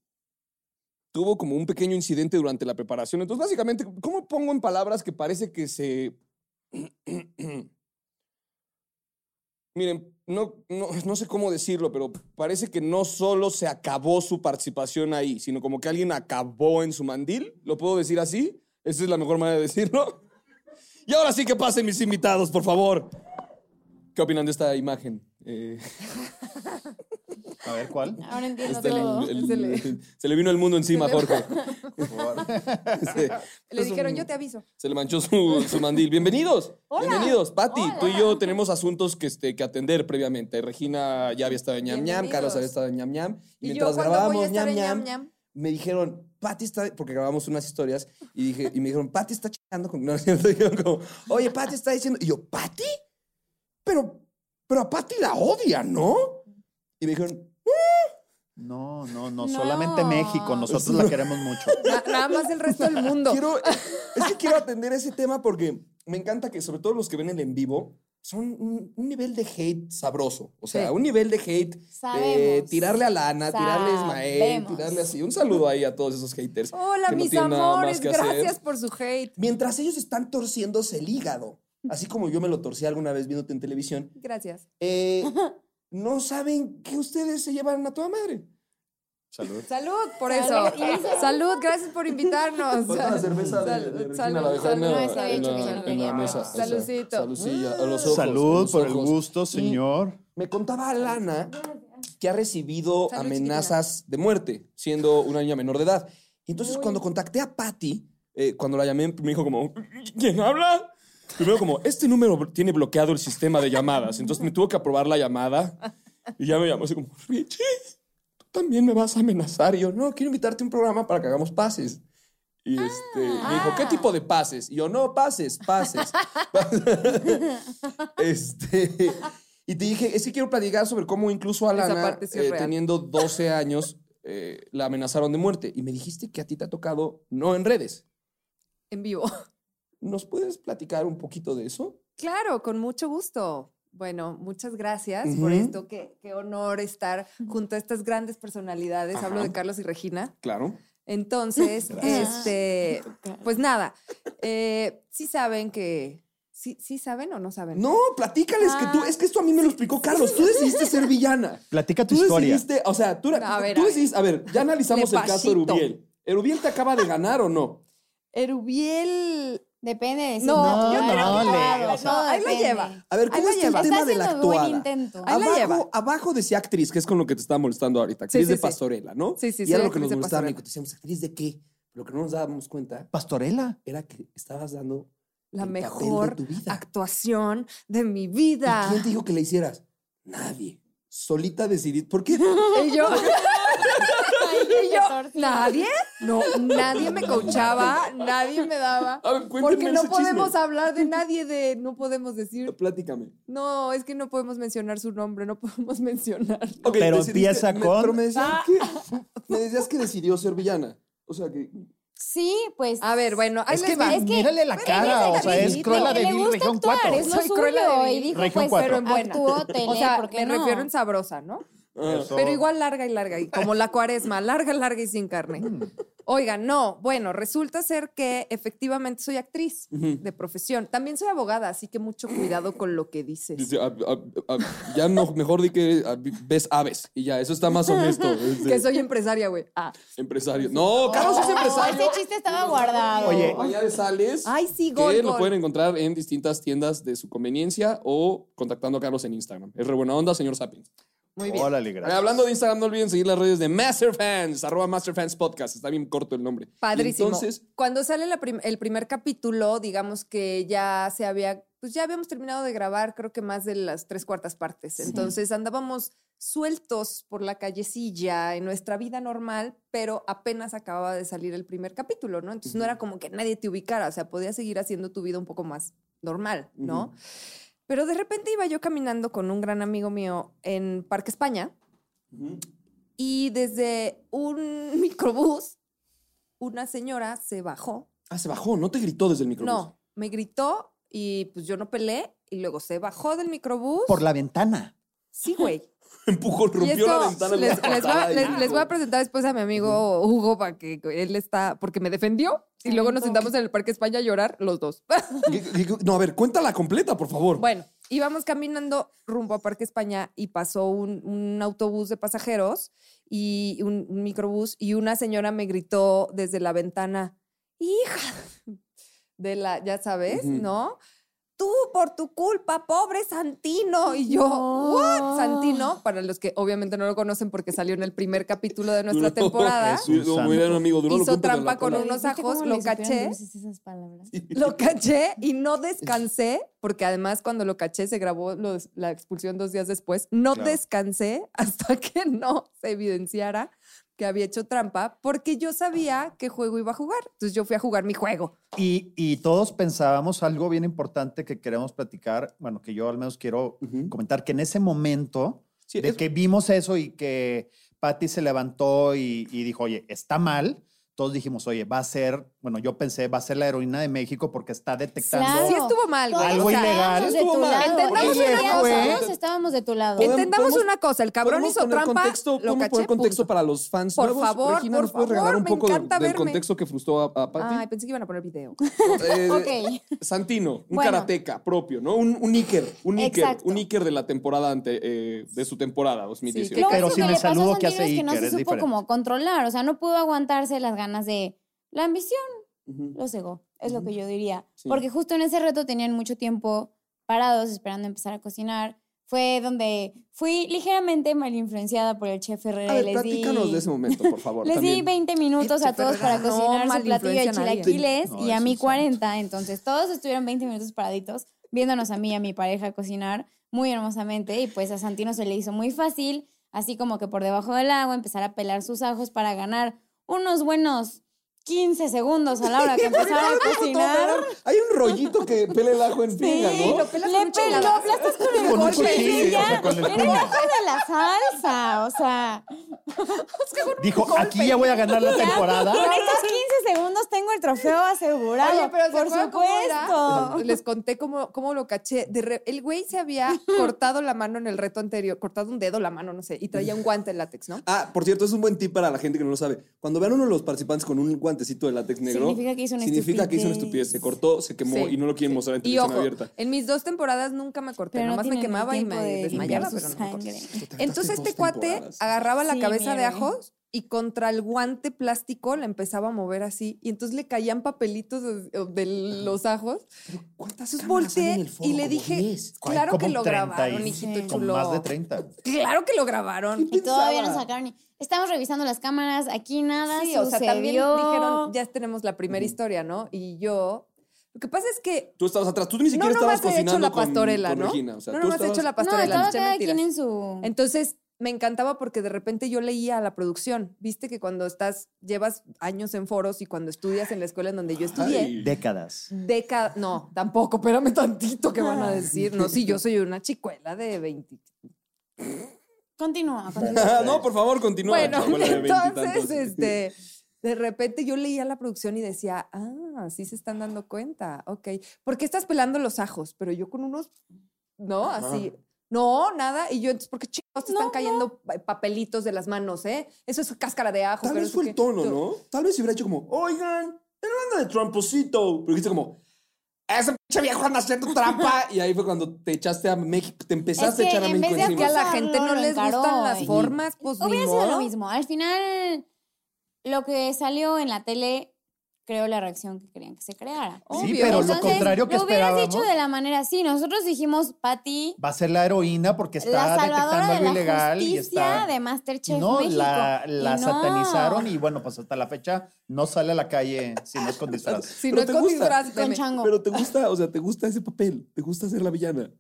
tuvo como un pequeño incidente durante la preparación. Entonces, básicamente, ¿cómo pongo en palabras que parece que se... Miren, no, no, sé cómo decirlo, pero parece que no solo se acabó su participación ahí, sino como que alguien acabó en su mandil. ¿Lo puedo decir así? Esa es la mejor manera de decirlo. Y ahora sí que pasen mis invitados, por favor. ¿Qué opinan de esta imagen? Eh, A ver, ¿cuál? Ahora entiendo este, el- todo. el- Se le- el- se le vino el mundo encima, le- Jorge. Le dijeron, yo te aviso. Se le manchó su, su mandil. Bienvenidos. Hola. Bienvenidos. Patti, tú y yo tenemos asuntos que, este, que atender previamente. Regina ya había estado en ñam ñam. Carlos había estado en ñam ñam. Y, ¿Y yo mientras grabábamos ñam ñam, me dijeron, Patti está, porque grabamos unas historias, y, dije, y me dijeron, Patti está chingando con. No, dijeron como, oye, Patti está diciendo. Y yo, ¿Patti? Pero, pero a Patti la odia, ¿no? Y me dijeron, No, no, no, No. solamente México. Nosotros la queremos mucho. Na- nada más el resto del mundo. Quiero, es que quiero atender ese tema porque me encanta que, sobre todo los que ven el en vivo, son un, un nivel de hate sabroso. O sea, Sí. un nivel de hate de Sabemos. tirarle a Lana, tirarle a Ismael, Sabemos. tirarle así. Un saludo ahí a todos esos haters. Hola, que no mis tienen nada más amores. hacer. Gracias por su hate. Mientras ellos están torciéndose el hígado, así como yo me lo torcí alguna vez viéndote en televisión, Gracias. eh, no saben que ustedes se llevan a toda madre. Salud. Salud por Salud. eso. Salud, gracias por invitarnos. La cerveza de, Salud, de Regina, salud, la dejó en la, salud. en la- No, ese en hecho, la no mesa. quería. Saludcito. Salucilla, a los ojos. a Salud los por el gusto, Y señor. Me contaba Lana que ha recibido Salud, amenazas de muerte, siendo una niña menor de edad. Y entonces, cuando contacté a Patty, eh, cuando la llamé, me dijo como, ¿quién habla? Primero como, este número tiene bloqueado el sistema de llamadas. Entonces me tuvo que aprobar la llamada. Y ya me llamó así como, Richie, tú también me vas a amenazar. Y yo, no, quiero invitarte a un programa para que hagamos pases. Y este, me dijo, ¿qué tipo de pases? Y yo, no, pases, pases. este, y te dije, es que quiero platicar sobre cómo incluso a Lana, sí eh, teniendo 12 años, eh, la amenazaron de muerte. Y me dijiste que a ti te ha tocado, no en redes. En vivo. ¿Nos puedes platicar un poquito de eso? Claro, con mucho gusto. Bueno, muchas gracias por esto. Qué, qué honor estar junto a estas grandes personalidades. Hablo de Carlos y Regina. Claro. Entonces, este, pues nada, eh, sí saben que, sí, sí saben o no saben. No, platícales que tú, es que esto a mí me lo explicó Carlos. Tú decidiste ser villana. Platica tu Tú historia. decidiste, o sea, tú, A ver, tú a ver. decidiste, a ver, ya analizamos el caso de. Erubiel. ¿Erubiel te acaba de ganar o no? Erubiel. Depende de si- No, yo creo que no, no, ahí la lleva. A ver, ¿cómo está el tema Está de la actuada? intento. Ahí la lleva. Abajo, abajo decía actriz, que es con lo que te estaba molestando ahorita. Sí, Actriz sí, de sí. pastorela, ¿no? Sí, sí, Y sí, era lo que nos de molestaba. pastorela. Decíamos, ¿actriz de qué? Lo que no nos dábamos cuenta ¿Pastorela? era que estabas dando la El papel de mejor tu vida. actuación de mi vida. ¿Y quién te dijo que la hicieras? Nadie. Solita decidí. ¿Por qué? Y yo, y yo, nadie, no, nadie me coachaba, nadie me daba. A ver, Porque no ese podemos chisme. hablar de nadie de, no podemos decir, Platícame. no, es que no podemos mencionar su nombre, no podemos mencionar. Pero empieza me- con- Pero me decías, Ah. que, me decías que decidió ser villana. O sea que. Sí, pues. A ver, bueno, Es que, va. vi- mírale la cara, o sea, es Cruella de Vil, región actuar, 4. es lo Soy de. Y dijo, Región pues, cuatro. pero en buena. actuó tele, o sea, ¿por qué me no? refiero en sabrosa, ¿no? Eso. Pero igual larga y larga, y como la cuaresma, larga, larga y sin carne. Oigan, no, bueno, resulta ser que efectivamente soy actriz de profesión. También soy abogada, así que mucho cuidado con lo que dices. Dice, "Ah, ah, ah, ya no, mejor di que ves aves. Y ya, eso está más honesto. es de Que soy empresaria, güey. Ah. empresario. No, Carlos es empresario. ese chiste estaba guardado. Oye, de sales. Ay, sí, que gol, lo pueden encontrar en distintas tiendas de su conveniencia o contactando a Carlos en Instagram. Es re buena onda, señor Sapiens. Muy bien. Órale, gracias. Hablando de Instagram, no olviden seguir las redes de Masterfans, arroba Masterfans Podcast. Está bien corto el nombre. Padrísimo. Entonces, Cuando sale la prim- el primer capítulo, digamos que ya se había, pues ya habíamos terminado de grabar, creo que más de las tres cuartas partes. Entonces andábamos sueltos por la callecilla en nuestra vida normal, pero apenas acababa de salir el primer capítulo, ¿no? Entonces no era como que nadie te ubicara, o sea, podías seguir haciendo tu vida un poco más normal, ¿no? Pero de repente iba yo caminando con un gran amigo mío en Parque España y desde un microbús, una señora se bajó. ah, se bajó, no te gritó desde el micrófono. No, me gritó y pues yo no peleé y luego se bajó del microbús. Por la ventana. Sí, güey. Empujó, rompió la ventana. les, les les- voy a presentar después a mi amigo Hugo para que él está, porque me defendió y luego nos sentamos en el Parque España a llorar los dos. No, a ver, cuéntala completa, por favor. Bueno, íbamos caminando rumbo a Parque España y pasó un, un autobús de pasajeros y un, un microbús y una señora me gritó desde la ventana, hija de la, ya sabes. ¿no? Tú por tu culpa, pobre Santino. Y yo, ¿what? Santino, para los que obviamente no lo conocen porque salió en el primer capítulo de nuestra Duró- temporada. Jesús, no, mira, un amigo, duró lo Hizo trampa con unos ¿Viste cómo ajos, lo caché. dulces esas palabras? Lo caché y no descansé, porque además cuando lo caché se grabó los- la expulsión dos días después. No Claro. descansé hasta que no se evidenciara que había hecho trampa, porque yo sabía qué juego iba a jugar. Entonces yo fui a jugar mi juego. Y, y todos pensábamos algo bien importante que queremos platicar, bueno, que yo al menos quiero comentar, que en ese momento de que vimos eso y que Patty se levantó y, y dijo, oye, está mal, todos dijimos, oye, va a ser, bueno, yo pensé, va a ser la heroína de México porque está detectando Sí estuvo mal, güey. algo ilegal. de tu lado. Entendamos una día cosa. Todos estábamos de tu lado. Entendamos una cosa, el cabrón ¿Podemos hizo poner trampa, Contexto, lo ¿Podemos caché, poner contexto punto. para los fans Por nuevos? favor, Regina, por ¿nos puedes regalar favor, un me poco del verme. contexto que frustró a, a Patty? Ay, pensé que iban a poner video. Eh, Ok. Santino, un Bueno. karateca propio, ¿no? Un, un Iker, un Iker, Exacto. un Iker de la temporada ante, eh, de su temporada 2018. Lo Pero sin el saludo que hace es que no Iker, se supo como controlar, o sea, no pudo aguantarse las ganas de la ambición. Lo cegó, es lo que yo diría. Sí. Porque justo en ese reto tenían mucho tiempo parados esperando empezar a cocinar. Fue donde fui ligeramente mal influenciada por el chef Herrera A y ver, les di... de ese momento, por favor. Les di también. 20 minutos a Chef todos para no cocinar mal su platillo de chilaquiles No, y a mí sí. 40. Entonces todos estuvieron 20 minutos paraditos viéndonos a mí y a mi pareja cocinar muy hermosamente y pues a Santino se le hizo muy fácil, así como que por debajo del agua empezar a pelar sus ajos para ganar unos buenos 15 segundos a la hora que empezara a cocinar. Hay un rollito que pele el ajo en pinga, ¿no? lo pelas Le peló, aplastas con el golpe. y ya, o sea, con el Era el ajo de la salsa, o sea. Dijo, aquí ya voy a ganar la Ya, temporada. Con estos 15 segundos tengo el trofeo asegurado. Oye, pero ¿se por supuesto. Les conté cómo, cómo lo caché. De re- el güey se había cortado la mano en el reto anterior, cortado un dedo, la mano, no sé, y traía un guante de látex, ¿no? Ah, por cierto, es un buen tip para la gente que no lo sabe. Cuando vean uno de los participantes con un guantecito de látex negro, Significa que hizo una significa que hizo una estupidez. estupidez. Se cortó, se quemó Sí, y no lo quieren mostrar en Y televisión ojo, abierta. en mis dos temporadas nunca me corté, Pero no nomás me quemaba y me de desmayaba, pero no me corté. Entonces este cuate temporadas. agarraba la Sí, cabeza de héroe. ajos y contra el guante plástico la empezaba a mover así y entonces le caían papelitos de, de los ajos. ¿Cuántas Entonces volteé el foro? y le dije, 10. claro que lo 30 y- grabaron, hijito Sí. Con chulo. más de 30. Claro que lo grabaron. Y todavía no sacaron. ni- Estamos revisando las cámaras, aquí nada Sí, o sea, también sucedió. dijeron, ya tenemos la primera historia, ¿no? Y yo Lo que pasa es que Tú estabas atrás. Tú ni siquiera no estabas nomás he hecho cocinando la pastorela, con, con ¿no? Regina. O sea, no tú nomás he estabas- hecho la No, pastorela. estaba eché cada quien en su... Entonces, me encantaba porque de repente yo leía la producción. Viste que cuando estás, llevas años en foros y cuando estudias en la escuela en donde yo estudié, Décadas. década, no, tampoco, espérame tantito que van a decir. No, sí, yo soy una chicuela de 20. Continúa, continúa. no, por favor, continúa. Bueno, de entonces, este, de repente yo leía la producción y decía, ah, sí se están dando cuenta, ok. ¿Por qué estás pelando los ajos? Pero yo con unos, ¿no? Así. No, nada. Y yo, entonces, ¿por qué te están cayendo pa- papelitos de las manos, eh? Eso es cáscara de ajo. Tal pero vez fue el tono, tú- ¿no? Tal vez si hubiera hecho como, oigan, era anda de tramposito. Pero dijiste como, ese pinche viejo anda haciendo trampa. y ahí fue cuando te echaste a México, te empezaste Es a que echar a en México vez de encima. que a la gente no les encaró, gustan las formas, pues ni Hubiera sido lo mismo. Al final, lo que salió en la tele, creo la reacción que querían que se creara. Sí, pero lo contrario que Lo hubieras esperábamos. dicho de la manera así. Nosotros dijimos, Patti, Va a ser la heroína porque está la detectando salvadora de algo la ilegal y está. de Masterchef no, México. la, la Y no. satanizaron y bueno, pues hasta la fecha no sale a la calle si no es con disfraz. Si Pero no es con disfraz, Con chango. Pero te gusta, o sea, te gusta ese papel, te gusta ser la villana.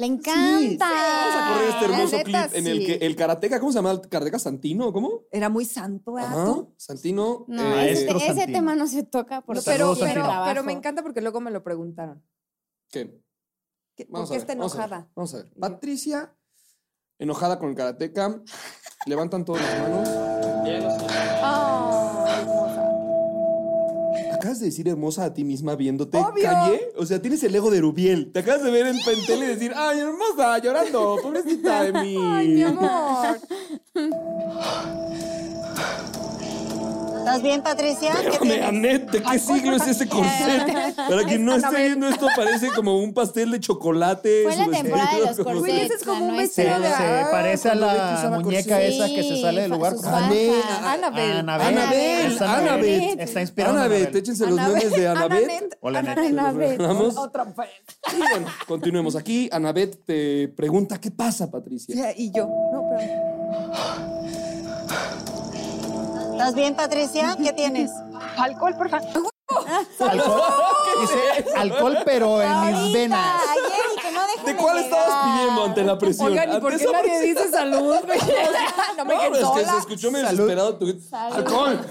Le encanta. Vamos a correr este hermoso neta, clip en el que el karateca, ¿cómo se llama? ¿El karateca Santino? ¿Cómo? Era muy santo, ¿verdad? Santino. No, eh, ese, ese Santino. tema no se toca por No, su pero, pero, me encanta porque luego me lo preguntaron. ¿Qué? ¿Qué- ¿Por qué está vamos a ver, enojada? Vamos a ver. Patricia, enojada con el karateca. Levantan todas las manos. Hermosa. Acabas de decir hermosa a ti misma viéndote. Obvio. Kanye. O sea, tienes el ego de Rubiel. Te acabas de ver en tele y decir, ay, hermosa, llorando, pobrecita de mí. Ay, mi amor. ¿Estás bien, Patricia? ¿Qué Espérame? Anet, ¿de qué siglo es ese corset? Para quien no esté viendo esto, parece como un pastel de chocolate. Fue la temporada de los como- corsets. Ese es como un vestido de se parece a la muñeca corset. esa que se sale del lugar. Anabel. Anabel, no. Anabel. Está inspirada Anabel, Anabel. échense los Anabel, memes de Anabel. Hola. Anabel. Vamos. Otra vez. Y bueno, continuemos aquí. Anabet te pregunta, ¿qué pasa, Patricia? Y yo, no, pero ¿Estás bien, Patricia? ¿Qué tienes? Alcohol, por favor. Alcohol, dice, alcohol, pero en mis venas. Ayer que no ¿De cuál llegar. estabas pidiendo ante la presión? Oigan, ¿y por qué nadie presión- dice salud? no me No, es que se escuchó medio desesperado. tu- Salud. ¡Alcohol!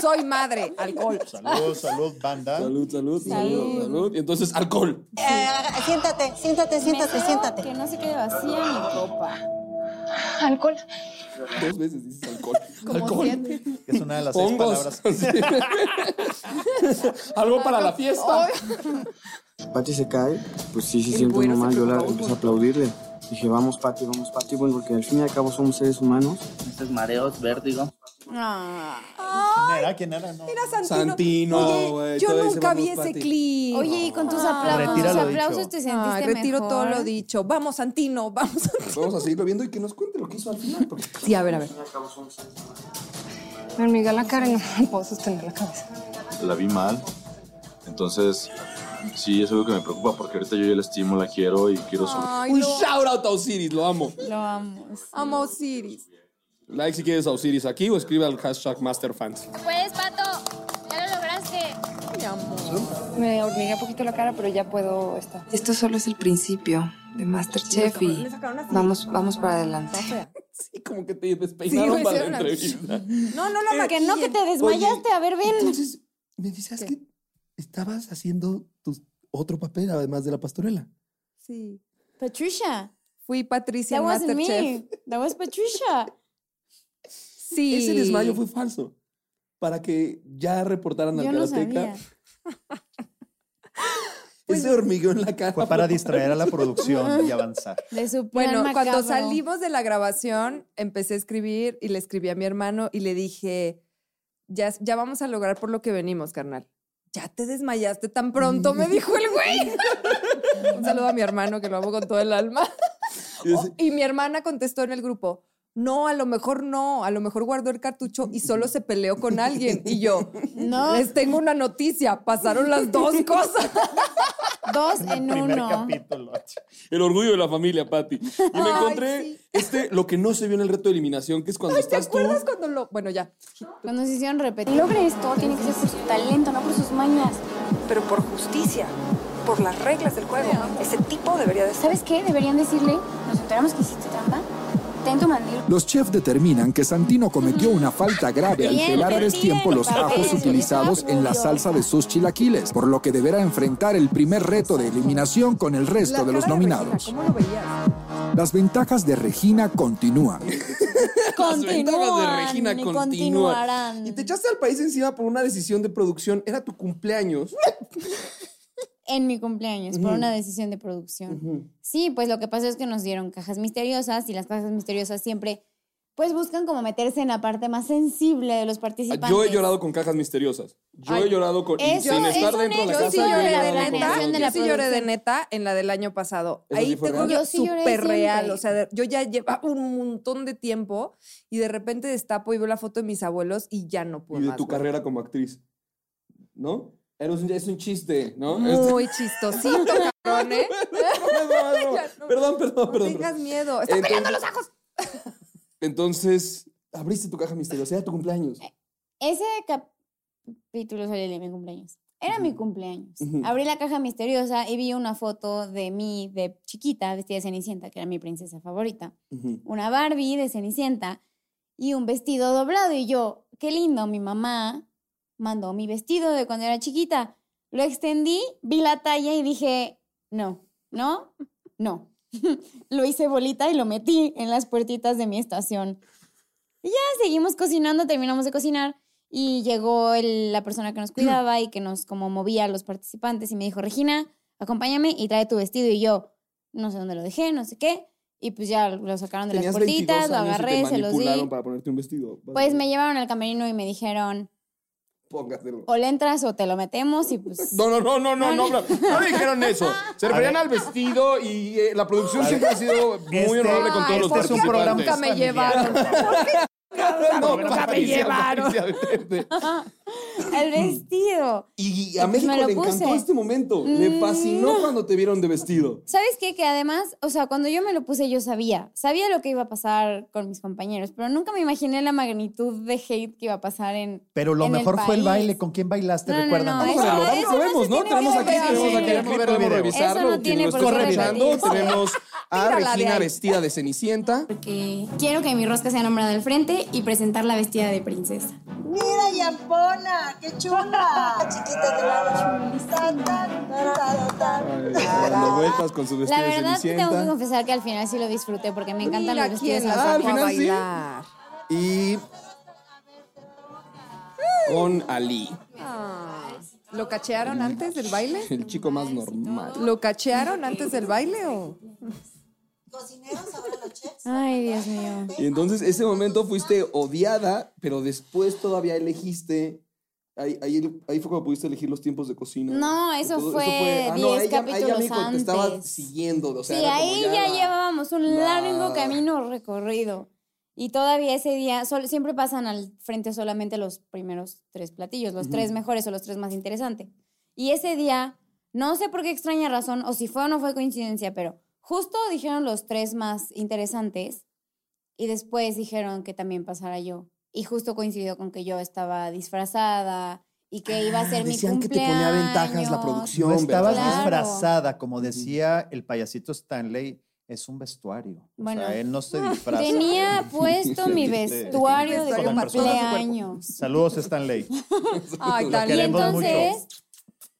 Soy madre, alcohol. Salud, salud, banda. Salud, salud, salud, salud. Y entonces, alcohol. Eh, siéntate, siéntate, siéntate, siéntate. Que no se quede vacía mi copa. Alcohol. Dos veces dices alcohol. Como alcohol. siete. Que es una de las seis palabras. Algo para la fiesta. Pati se cae, pues sí, sí siento se normal. Yo la empecé a aplaudirle. Dije, vamos, Pati, vamos, Pati, bueno, porque al fin y al cabo somos seres humanos. Estos mareos, vértigo. Ah. ¿Quién era? ¿Quién era? No. Mira, Santino. Santino, Oye, güey, yo nunca vi "Vamos, ese Pati". clip. Oye, y con tus aplausos, Retira tus lo aplausos dicho. te sentiste Ay, retiro mejor. todo lo dicho. Vamos, Santino, vamos. Vamos a seguirlo viendo y que nos cuente lo que hizo al final. porque- Sí, a ver, a ver. Me hormiga la cara y no puedo sostener la cabeza. la vi mal. Entonces, sí, es algo que me preocupa porque ahorita yo ya la estimo, la quiero y quiero su... Ay, Un shout out a Osiris, lo amo. Lo amo. sí. Amo a Osiris. Like si quieres a Osiris aquí o escribe al hashtag MasterFans. Puedes, Pato. Ya lo lograste. Mi amor. Me hormiga un poquito la cara, pero ya puedo estar. Esto solo es el principio de Masterchef y vamos, vamos para adelante. Sí, como que te despeinaron para la entrevista. No, no la Que no, que te desmayaste. A ver, ven. Entonces, me decías que estabas haciendo tu otro papel además de la pastorela. Sí. Patricia. Fui Patricia That en wasn't Masterchef. me. That was Patricia. Sí. Ese desmayo fue falso. Para que ya reportaran al Yo no sabía. Ese hormigueo en la cara. Fue para distraer a la producción y avanzar. De su Bueno, cuando salimos de la grabación, empecé a escribir y le escribí a mi hermano y le dije, ya, ya vamos a lograr por lo que venimos, carnal. Ya te desmayaste tan pronto, me dijo el güey. Un saludo a mi hermano, que lo amo con todo el alma. Oh, y mi hermana contestó en el grupo, no, a lo mejor no, a lo mejor guardó el cartucho y solo se peleó con alguien. Y yo, No. les tengo una noticia, pasaron las dos cosas. Dos en Primer uno. capítulo. El orgullo de la familia, Patty. Y me Ay, encontré sí. este, lo que no se vio en el reto de eliminación, que es cuando ¿Te estás tú. acuerdas cuando lo...? Bueno, ya. Cuando se hicieron repetir. Logre esto, tiene que ser por su talento, no por sus mañas. pero por justicia, por las reglas del juego. Ese tipo debería de ser. ¿Sabes qué? Deberían decirle, nos enteramos que hiciste trampa. Los chefs determinan que Santino cometió una falta grave al pelar a destiempo los ajos utilizados en la salsa de sus chilaquiles, por lo que deberá enfrentar el primer reto de eliminación con el resto de los nominados. Las ventajas de Regina continúan. Las ventajas de Continúan Regina y continúan. continuarán. Y te echaste al país encima por una decisión de producción. Era tu cumpleaños. En mi cumpleaños, por Ujú. una decisión de producción. Sí, pues lo que pasó es que nos dieron cajas misteriosas y las cajas misteriosas siempre, pues buscan como meterse en la parte más sensible de los participantes. Yo he llorado con cajas misteriosas. Yo he Ay, llorado con. eso sin es estar dentro de la casa. Yo sí yo he lloré de con neta, cajas de yo la sí lloré de neta en la del año pasado. Eso Ahí sí tengo real. yo Yo sí lloré súper real. O sea, de- yo ya llevaba un montón de tiempo y de repente destapo y veo la foto de mis abuelos y ya no puedo Y de más, tu güey. carrera como actriz. ¿No? Era un- es un chiste, ¿no? Este- Muy chistosito, cabrón, ¿eh? Ya no- Perdón, perdón, No perdón. tengas miedo. ¡Están Entonces- peleando los ajos! Entonces, abriste tu caja misteriosa. Era tu cumpleaños. Ese capítulo salió el de mi cumpleaños. Era mi cumpleaños. Abrí la caja misteriosa y vi una foto de mí de chiquita, vestida de Cenicienta, que era mi princesa favorita. Una Barbie de Cenicienta y un vestido doblado. Y yo, qué lindo, mi mamá mandó mi vestido de cuando era chiquita. Lo extendí, vi la talla y dije, no, no, no. lo hice bolita y lo metí en las puertitas de mi estación. Y ya seguimos cocinando, terminamos de cocinar y llegó el- la persona que nos cuidaba y que nos como movía a los participantes y me dijo, Regina, acompáñame y trae tu vestido. Y yo, no sé dónde lo dejé, no sé qué. Y pues ya lo sacaron de las Tenías 22 puertitas, lo años y agarré, te se los di. para ponerte un vestido. Pues me llevaron al camerino y me dijeron, O le entras o te lo metemos y pues... No, no, no, no, no, no, no, no dijeron eso. Se referían al vestido y eh, la producción siempre ha sido muy Este- honorable con todos los este es un programa participantes. Nunca me llevaron. No, Nunca me llevaron. Patricia. El vestido. Y Y a pues México me lo le encantó puse. este momento. Le Mm, fascinó no. cuando te vieron de vestido. ¿Sabes qué? Que además, o sea, cuando yo me lo puse yo sabía, sabía lo que iba a pasar con mis compañeros, pero nunca me imaginé la magnitud de hate que iba a pasar en Pero lo en el mejor fue el baile. ¿Con quién bailaste? No, no, Recuérdanos. no, Vamos a verlo, eso lo no vemos, ¿no? Tenemos aquí, tenemos aquí el el podemos video. revisarlo. Eso no Quien tiene lo por esté qué revisando, repetirse. tenemos a Regina vestida de Cenicienta. Porque quiero que mi rosca sea nombrada al frente y presentarla vestida de princesa. Mira, Yapona, qué chula. Chiquita de la Tan, tan, tan, tan, Dando vueltas con su vestido La de verdad te tengo que confesar que al final sí lo disfruté porque me encantan Mira los vestidos la Ah, al final sí. bailar. Y con Ali, Ah, ¿Lo cachearon antes del baile? el chico más normal. ¿Lo cachearon antes del baile o...? Cocineros, ahora los chefs. Ay, Dios mío. Y entonces ese momento fuiste odiada, pero después todavía elegiste. Ahí, ahí, ahí fue cuando pudiste elegir los tiempos de cocina. No, eso Todo- fue ah, 10 no, ahí ya- ahí ya capítulos dijo, Te estaba antes. siguiendo. O sea, sí, ahí ya, la- llevábamos un la- largo camino recorrido. Y todavía ese día, sol- siempre pasan al frente solamente los primeros tres platillos, los Ujú. tres mejores o los tres más interesantes. Y ese día, no sé por qué extraña razón, o si fue o no fue coincidencia, pero justo dijeron los tres más interesantes y después dijeron que también pasara yo. Y justo coincidió con que yo estaba disfrazada y que iba a ser mi decían que te cumpleaños. ponía ventajas la producción. No estabas ¿verdad? disfrazada, como decía el payasito Stanley, es un vestuario. Bueno, o sea, él no se disfraza. Tenía puesto mi vestuario de cumpleaños. Saludos, Stanley. Ay, Y entonces,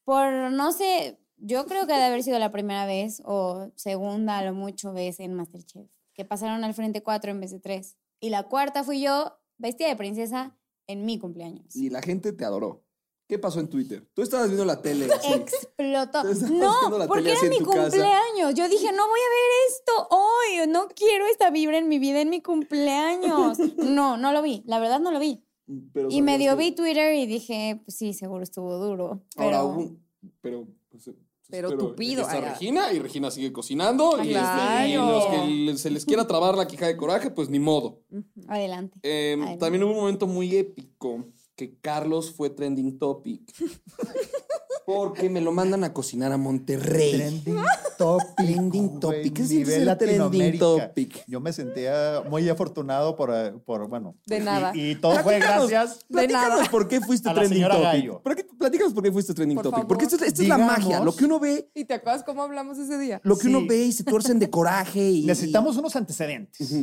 por no sé, yo creo que ha de haber sido la primera vez o segunda a lo mucho vez en Masterchef, que pasaron al frente cuatro en vez de tres. Y la cuarta fui yo, vestida de princesa, en mi cumpleaños. Y la gente te adoró. ¿Qué pasó en Twitter? Tú estabas viendo la tele. así. Explotó. No, porque era mi casa. cumpleaños. Yo dije, no voy a ver esto hoy. No quiero esta vibra en mi vida en mi cumpleaños. No, no lo vi. La verdad no lo vi. Pero Y medio vi Twitter y dije, pues sí, seguro estuvo duro. que- Ahora Pero Pero. pues, Pero pero tupido, Está. Regina y Regina sigue cocinando. y, este, y Claro. los que se les quiera trabar la quija de coraje, pues ni modo. adelante. Eh, Adelante. también hubo un momento muy épico que Carlos fue trending topic. Porque me lo mandan a cocinar a Monterrey. Trending topic. Trending topic. ¿Qué significa trending topic? Yo me sentía muy afortunado por, por bueno. De nada. Y, todo fue gracias Platícanos por qué fuiste a trending topic. Gallo. ¿Por qué- Platícanos por qué fuiste trending Por topic. favor. Porque esto, esto es la magia. Lo que uno ve, ¿Y te acuerdas cómo hablamos ese día? lo que uno ve y se tuercen de coraje y. Necesitamos unos antecedentes.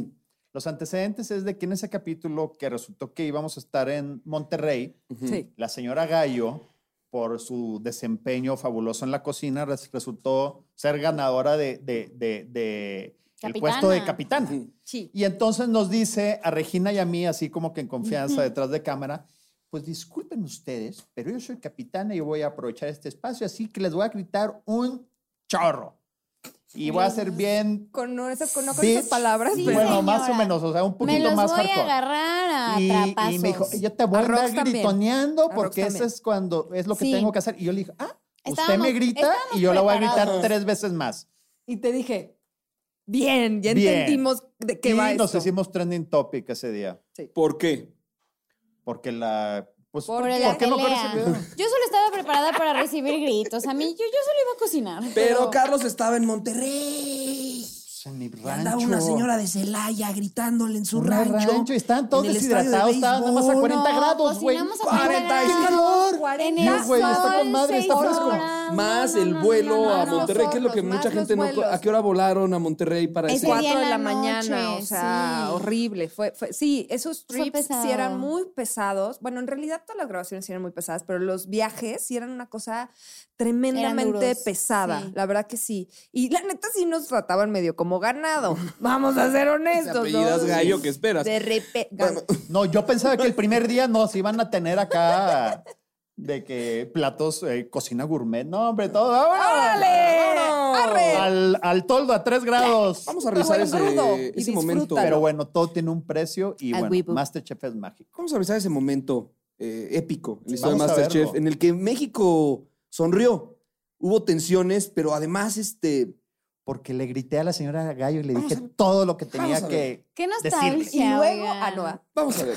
Los antecedentes es de que en ese capítulo que resultó que íbamos a estar en Monterrey, Sí. la señora Gallo, por su desempeño fabuloso en la cocina, res- resultó ser ganadora de, de- de- de el puesto de capitana. Sí. Y entonces nos dice a Regina y a mí, así como que en confianza detrás de cámara, pues disculpen ustedes, pero yo soy capitana y voy a aprovechar este espacio, así que les voy a gritar un chorro. Y voy a ser bien Con, no, esas, con, no con esas palabras, Sí, pero bueno, más o menos, o sea, un Me poquito los más voy a hardcore. agarrar a Y, trapazos. y me dijo, yo te voy a, andar también. gritoneando porque eso es cuando es lo que Sí. tengo que hacer. Y yo le dije, ah, usted me grita y yo la voy a gritar tres veces más. Y te dije, bien, ya Bien. entendimos de qué y va nos esto. hicimos trending topic ese día. ¿Por qué? Porque la... Pues, Por Por ¿Por la qué no el video? Yo solo estaba preparada para recibir gritos. A mí, yo, yo solo iba a cocinar. Pero Carlos estaba en Monterrey. En mi Y rancho. Andaba una señora de Celaya gritándole en su rancho. y estaban todos de deshidratados, estaban nada más a béisbol. 40 No, grados, güey. cocinamos a 40 40 ¡Qué calor! En No, el güey, está con madre, está seis fresco. horas. Más el vuelo no, no, a Monterrey, que es lo que mucha gente no... ¿A qué hora volaron a Monterrey para Ese ese? día Cuatro en de la mañana, o sea, sí. horrible. Fue, fue, sí, esos trips sí eran muy pesados. Bueno, en realidad todas las grabaciones sí eran muy pesadas, pero los viajes sí eran una cosa tremendamente pesada. sí. La verdad que sí. Y la neta sí nos trataban medio como ganado. Vamos a ser honestos. ¿no? Gallo, ¿qué esperas? De repente. No, yo pensaba que el primer día nos iban a tener acá de que platos, eh, cocina gourmet. No, hombre, todo. ¡Órale! Al, al toldo a 3 grados. Vamos a revisar ese, ese momento. Pero bueno, todo tiene un precio y Al bueno. Masterchef es mágico. Vamos a revisar ese momento eh, épico en la historia de Masterchef, en el que México sonrió. Hubo tensiones, pero además, este. Porque le grité a la señora Gallo y le Vamos dije a todo lo que tenía Vamos a ver. que Qué decirle. nostalgia. Y luego, oigan. Vamos a ver.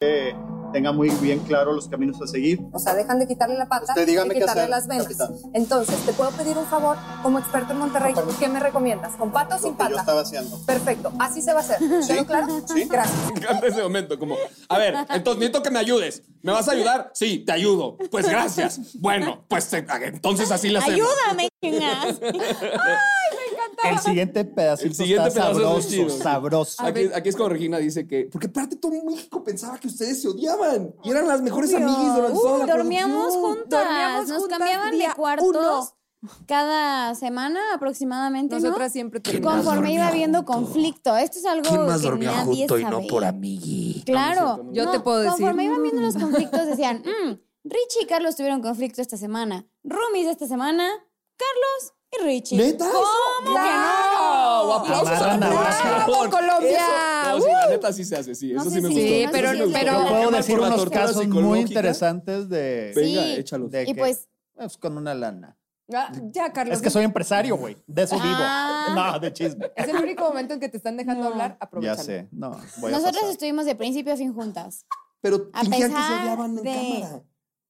tenga muy bien claro los caminos a seguir. O sea, dejan de quitarle la pata Usted dígame y qué quitarle hacer, las ventas. capitán. Entonces, ¿te puedo pedir un favor como experto en Monterrey? ¿Qué me recomiendas? ¿Con pata o sin pata? haciendo. Perfecto, así se va a hacer. ¿Quedó claro? Sí. Gracias. Me encanta ese momento, como, a ver, entonces necesito que me ayudes. ¿Me vas a ayudar? Sí, te ayudo. Pues gracias. Bueno, pues eh, entonces así lo hacemos. Ayúdame, chingas. El siguiente pedacito El siguiente está pedazo es sabroso, chido. sabroso. Aquí, aquí es cuando Regina dice que. Porque aparte todo México pensaba que ustedes se odiaban. Y eran las mejores Obvio. amigas durante toda la dormíamos juntas. Dormíamos Nos juntas cambiaban de cuartos uno. cada semana aproximadamente, ¿no? Nosotras siempre Y terminamos. conforme iba habiendo conflicto. Esto es algo que nadie sabe. amigui? Claro. Yo te puedo decir. Conforme iban viendo los conflictos, decían, "Mm, Richie y Carlos tuvieron conflicto esta semana. Roomies esta semana, Carlos y Richie. ¿Neta? ¿Cómo que ¡Wow! no? ¡Aplausos a la Amarran a producción! ¡Bravo, Colombia! Eso- no, sí, la neta sí se hace, sí. No Eso sí me gustó. Sí, pero- pero- puedo decir unos casos muy interesantes de, Venga, Sí. échalos. de Y que- pues, pues, con una lana. Ah, ya, Carlos. Es que soy empresario, güey. De eso vivo. Ah. No, de chisme. Es el único momento en que te están dejando No. hablar. Ya Aprovechalo. sé. No, voy a nosotros pasar. estuvimos de principio a fin juntas. Pero A fingían que se pesar odiaban en de- cámara.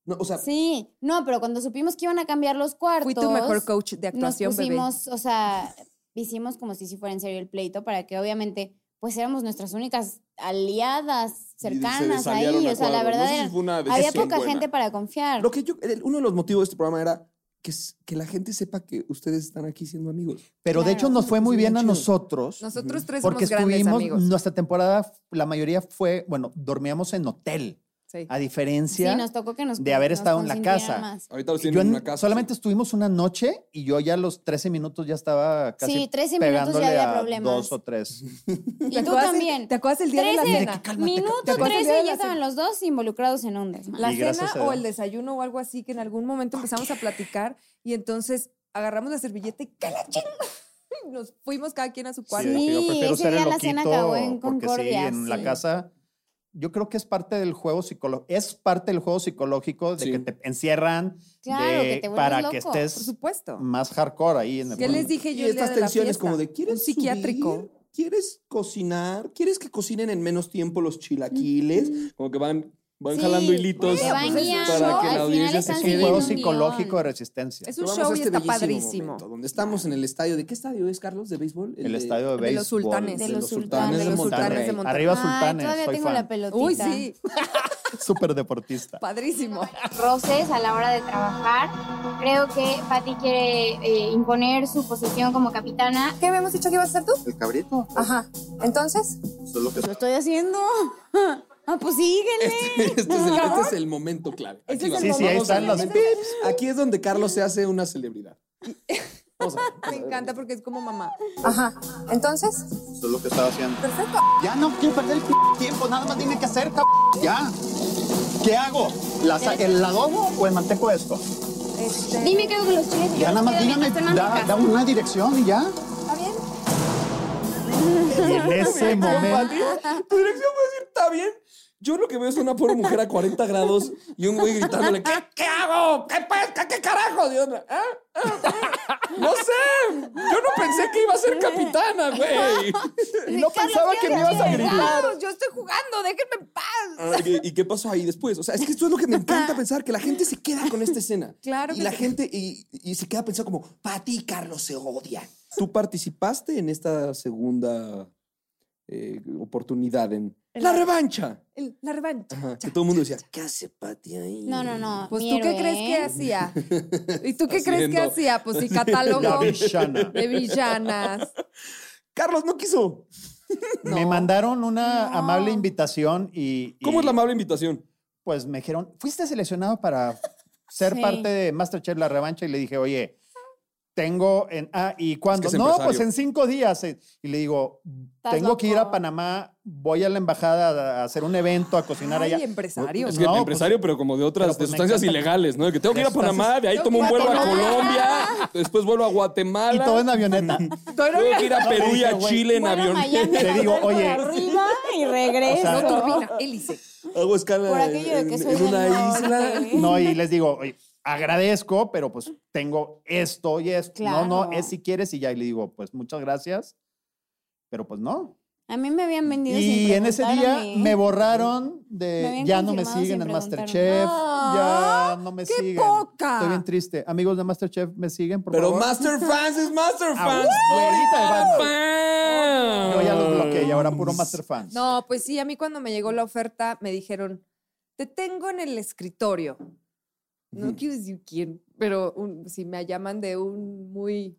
No, o sea, Sí, no, pero cuando supimos que iban a cambiar los cuartos. Fui tu mejor coach de actuación, nos bebé. pusimos, o sea, hicimos como si fuera en serio el pleito para que obviamente pues éramos nuestras únicas aliadas cercanas ahí, o sea, la verdad No sé si era- fue una había poca buena. gente para confiar. lo que yo, el- uno de los motivos de este programa era que, la gente sepa que ustedes están aquí siendo amigos. Pero de hecho nos fue muy bien a nosotros. Nosotros tres Porque somos grandes estuvimos, amigos. nuestra temporada, la mayoría fue, bueno, dormíamos en hotel. Sí. A sí, diferencia nos tocó que nos de haber nos estado en la casa. más. Ahorita los Yo tienen en una casa. solamente estuvimos una noche y yo ya a los 13 minutos ya estaba casi Sí, 13 minutos ya había problemas. dos o tres. Y ¿Te tú también. ¿Te acuerdas el día de la 13 cena? Minuto ¿Te acuerdas el día 13 de ya estaban los dos involucrados en un desmadre. La Y cena o el desayuno o algo así que en algún momento empezamos a platicar y entonces agarramos la servilleta y ¡que la ching! Nos fuimos cada quien a su cuarto. Sí, yo prefiero ese ser el día la cena acabó en porque sí, concordia, en la casa yo creo que es parte del juego psicológico, es parte del juego psicológico de Sí. que te encierran Claro, de- que te vuelves para loco. que Por estés supuesto. más hardcore ahí en el ¿Qué juego. les dije y yo día estas de la tensiones como de ¿quieres psiquiátrico. subir? ¿Quieres cocinar? ¿Quieres que cocinen en menos tiempo los chilaquiles? Como que van Van Sí, jalando hilitos van guiando, para que la audiencia se Es quede. un juego psicológico de resistencia. Es un Pero show y este está padrísimo. momento, donde estamos en el estadio. ¿De qué estadio es, Carlos? ¿De béisbol? El estadio de De los béisbol. sultanes. De los sultanes de los sultanes de Monterrey. Arriba Ay, sultanes, todavía soy tengo fan. la pelotita. Uy, sí. Súper deportista. Padrísimo. roces a la hora de trabajar. Creo que Patty quiere eh, imponer su posición como capitana. ¿Qué habíamos dicho que ibas a hacer tú? El cabrito. Ajá. Entonces, que Lo estoy haciendo. Ah, pues síguele. Este, este es el, este es el momento clave. Este es Sí, sí, ahí están los pips. Aquí es donde Carlos se hace una celebridad. Vamos a ver. Me encanta porque es como mamá. ajá. Entonces, eso es lo que estaba haciendo. perfecto. Ya no quiero perder el p tiempo, nada más dime qué hacer, cabrón. Ya. ¿Qué hago? ¿La sa- ¿El adobo o el manteco esto? Este, Dime qué hago con los chiles. Ya nada más dígame, que da, da una dirección y ya. ¿Está bien? En ese momento. Tu dirección puede decir, está bien. Yo lo que veo es una pobre mujer a 40 grados y un güey gritándole, ¿qué, qué hago? ¿Qué, pesca? ¿Qué carajo? Y otra, "Ah, ah, ah". No sé. Yo no pensé que iba a ser capitana, güey. Y no pensaba que me ibas a gritar. Carlos, yo estoy jugando, déjenme en paz. Ah, ¿y- ¿Y qué pasó ahí después? O sea, es que esto es lo que me encanta pensar, que la gente se queda con esta escena. Claro Y que la sí. gente, y, y se queda pensando como, Pati y Carlos se odian. ¿Tú participaste en esta segunda eh, oportunidad en la revancha? El- la revancha. Ajá, que todo el mundo decía, ¿qué hace Pati ahí? No, no, no. Pues tú qué crees que ¿eh? hacía? ¿Y tú qué crees que hacía? Pues sí, catálogo villana. de villanas. Carlos no quiso. Me mandaron una amable invitación y, y, ¿Cómo es la amable invitación? Pues me dijeron, fuiste seleccionado para ser Sí. parte de Masterchef La Revancha y le dije, oye, tengo en... Ah, ¿y cuándo? Es que es no, empresario. pues en cinco días. eh. Y le digo, tengo que ir a. Panamá, voy a la embajada a hacer un evento, a cocinar Ay, allá. empresario. Es que No, pues- empresario, pero como de otras, pues de me sustancias ilegales, ¿no? De que tengo que ir a Panamá, de ahí tomo un vuelo a. Colombia, después vuelo a Guatemala. Y todo en avioneta. Tengo que ir a Perú y a Chile en Vuelo a avión. Miami, Te digo, oye. arriba y regreso. No turbina, hélice. Hago escala Por aquello de en, una isla. No, y les digo, oye, agradezco, pero pues tengo esto y esto. No, no, Claro. es si quieres y ya. Y le digo, pues muchas gracias, pero pues no. A mí me habían vendido sin Y en ese día ¿eh? me borraron Me de habían ya no me siguen sin en. Masterchef, ya no me ¡Qué siguen. poca! Estoy bien triste. Amigos de Masterchef, ¿me siguen, por Pero favor? Master Fans es Master Ah, Fans. abuelita de. Yo ya los bloqueé y ahora puro Master Fans. No, pues sí, a mí cuando me llegó la oferta me dijeron, te tengo en el escritorio. No quiero decir quién, pero un- si me llaman de un muy...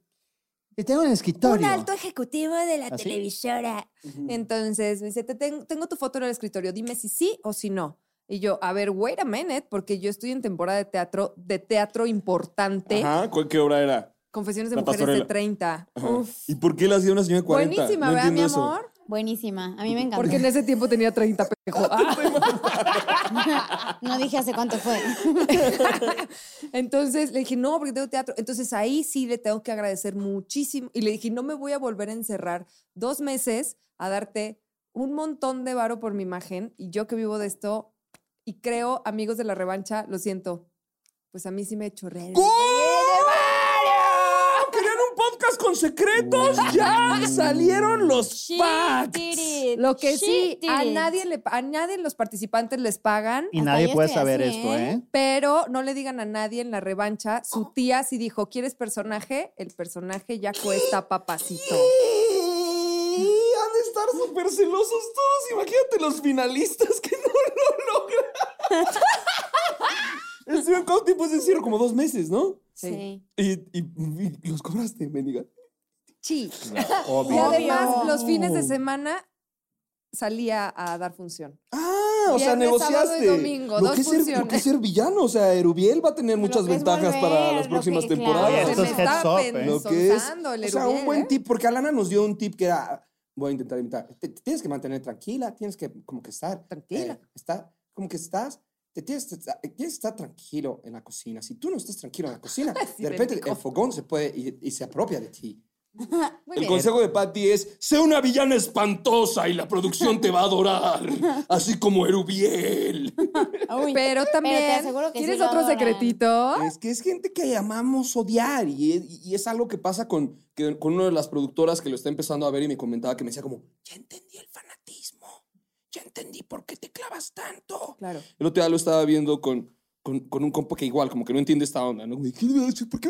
Y tengo en el escritorio. Un alto ejecutivo de la ¿Ah, televisora. Entonces me dice, te ten- tengo tu foto en el escritorio, dime si sí o si no. Y yo, a ver, wait a minute, porque yo estoy en temporada de teatro, de teatro importante. Ajá, ¿cu- ¿qué hora era? Confesiones de La mujeres de pastorela. 30. Ajá. Uf. ¿Y por qué la hacía una señora de 40? Buenísima, no ¿verdad, mi amor? Buenísima. A mí me encantó. Porque en ese tiempo tenía 30 pejo. No dije hace cuánto fue. Entonces le dije, no, porque tengo teatro. Entonces ahí sí le tengo que agradecer muchísimo. Y le dije, no me voy a volver a encerrar dos meses a darte un montón de varo por mi imagen. Y yo que vivo de esto y creo, amigos de la revancha, lo siento. Pues a mí sí me chorré. ¿Querían un podcast con secretos? ¡Ya salieron los facts! Lo que sí, a nadie, le, a nadie los participantes les pagan. Y Hasta nadie puede saber así, esto, ¿eh? ¿eh? Pero no le digan a nadie en la revancha. Su tía sí dijo, ¿quieres personaje? El personaje ya cuesta papacito. Y han de estar súper celosos todos. Imagínate los finalistas que no lo logran. Estuvieron cuánto tiempo es decir, como dos meses, ¿no? Sí. Y, y- y los cobraste, mendiga. Sí. Obvio. Y además, Obvio. los fines de semana salía a dar función. Ah, o sea, sábado y negociaste. domingo, lo dos que es ser, lo funciones. que es ser villano. O sea, Erubiel va a tener muchas ventajas para volver, las lo próximas que- claro. temporadas. Esto Se es me heads está up, ¿eh? lo que es, el o sea, un buen ¿eh? tip, porque Alana nos dio un tip que era, voy a intentar imitar, te, te tienes que mantener tranquila, tienes que como que estar, Tranquila. eh, está, como que estás, te tienes, que estar- tienes que estar tranquilo en la cocina. Si tú no estás tranquilo en la cocina, de repente el fogón se puede y, y se apropia de ti. Muy el bien. consejo de Patty es, sé una villana espantosa y la producción te va a adorar, así como Erubiel. Uy, Pero también, que sí ¿quieres lo otro secretito? Es que es gente que amamos odiar y es, y es algo que pasa con, que- con una de las productoras que lo está empezando a ver y me comentaba que me decía como, ya entendí el fanatismo. ya entendí por qué te clavas tanto. Claro. El otro día lo estaba viendo con, con, con un compa que igual, como que no entiende esta onda, ¿no? De, ¿qué me? ¿Por? ¿Por qué,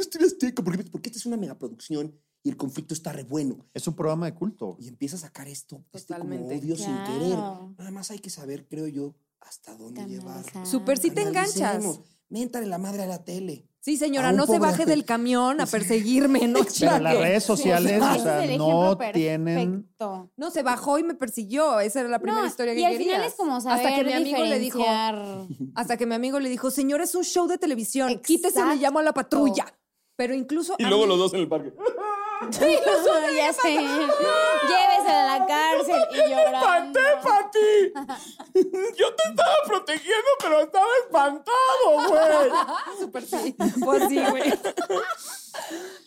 por qué esta es una megaproducción y el conflicto está re bueno? Es un programa de culto. Y empieza a sacar esto, este como Totalmente. odio sin querer. Nada más hay que saber, creo yo, hasta dónde llevar. Súper sí te enganchas. Méntale la madre a la tele. Sí, señora, no se baje del camión a perseguirme, no Pero las redes sociales, o sea, no tienen. No, se bajó y me persiguió. Esa era la primera No, historia que y al querías. final es como Hasta que saber mi amigo le dijo. Hasta que mi amigo le dijo, señor, es un show de televisión. Quítese, le llamo a la patrulla. Pero incluso. Y luego mí- los dos en el parque. ya sé. Llévesela a la cárcel y llorando. Pati! Yo te estaba protegiendo, pero estaba espantado, güey. Súper sí. Pues sí, güey.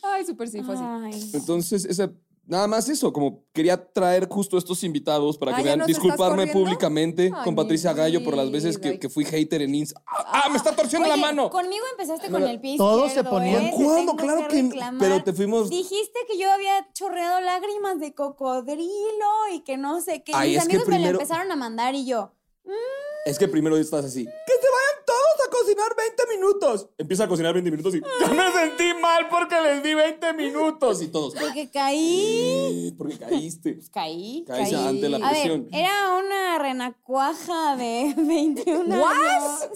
Ay, súper sí, fue así. Entonces, esa, nada más eso, como quería traer justo estos invitados para Ah, que ¿ya vean, nos estás disculparme corriendo? públicamente Ay, con mi Patricia Gallo por las veces que, vida. que fui hater en Insta. ¡Ah, me está torciendo la mano! Conmigo empezaste con el pie Todos izquierdo, se ponían- ¿eh? Te ¿Cuándo? tengo Claro que- reclamar. pero te fuimos- Dijiste que yo había chorreado lágrimas de cocodrilo y que no sé qué. Ay, Mis es que amigos me primero- lo empezaron a mandar y yo. Es que primero estás así. ¡Que se vayan todos a cocinar 20 minutos! Empieza a cocinar 20 minutos y ya me sentí mal porque les di 20 minutos y todos. Porque caí. "Eh, Porque caíste. Caí. Caíste caí. ante la A ver, presión. era una renacuaja de 21 ¿What? años.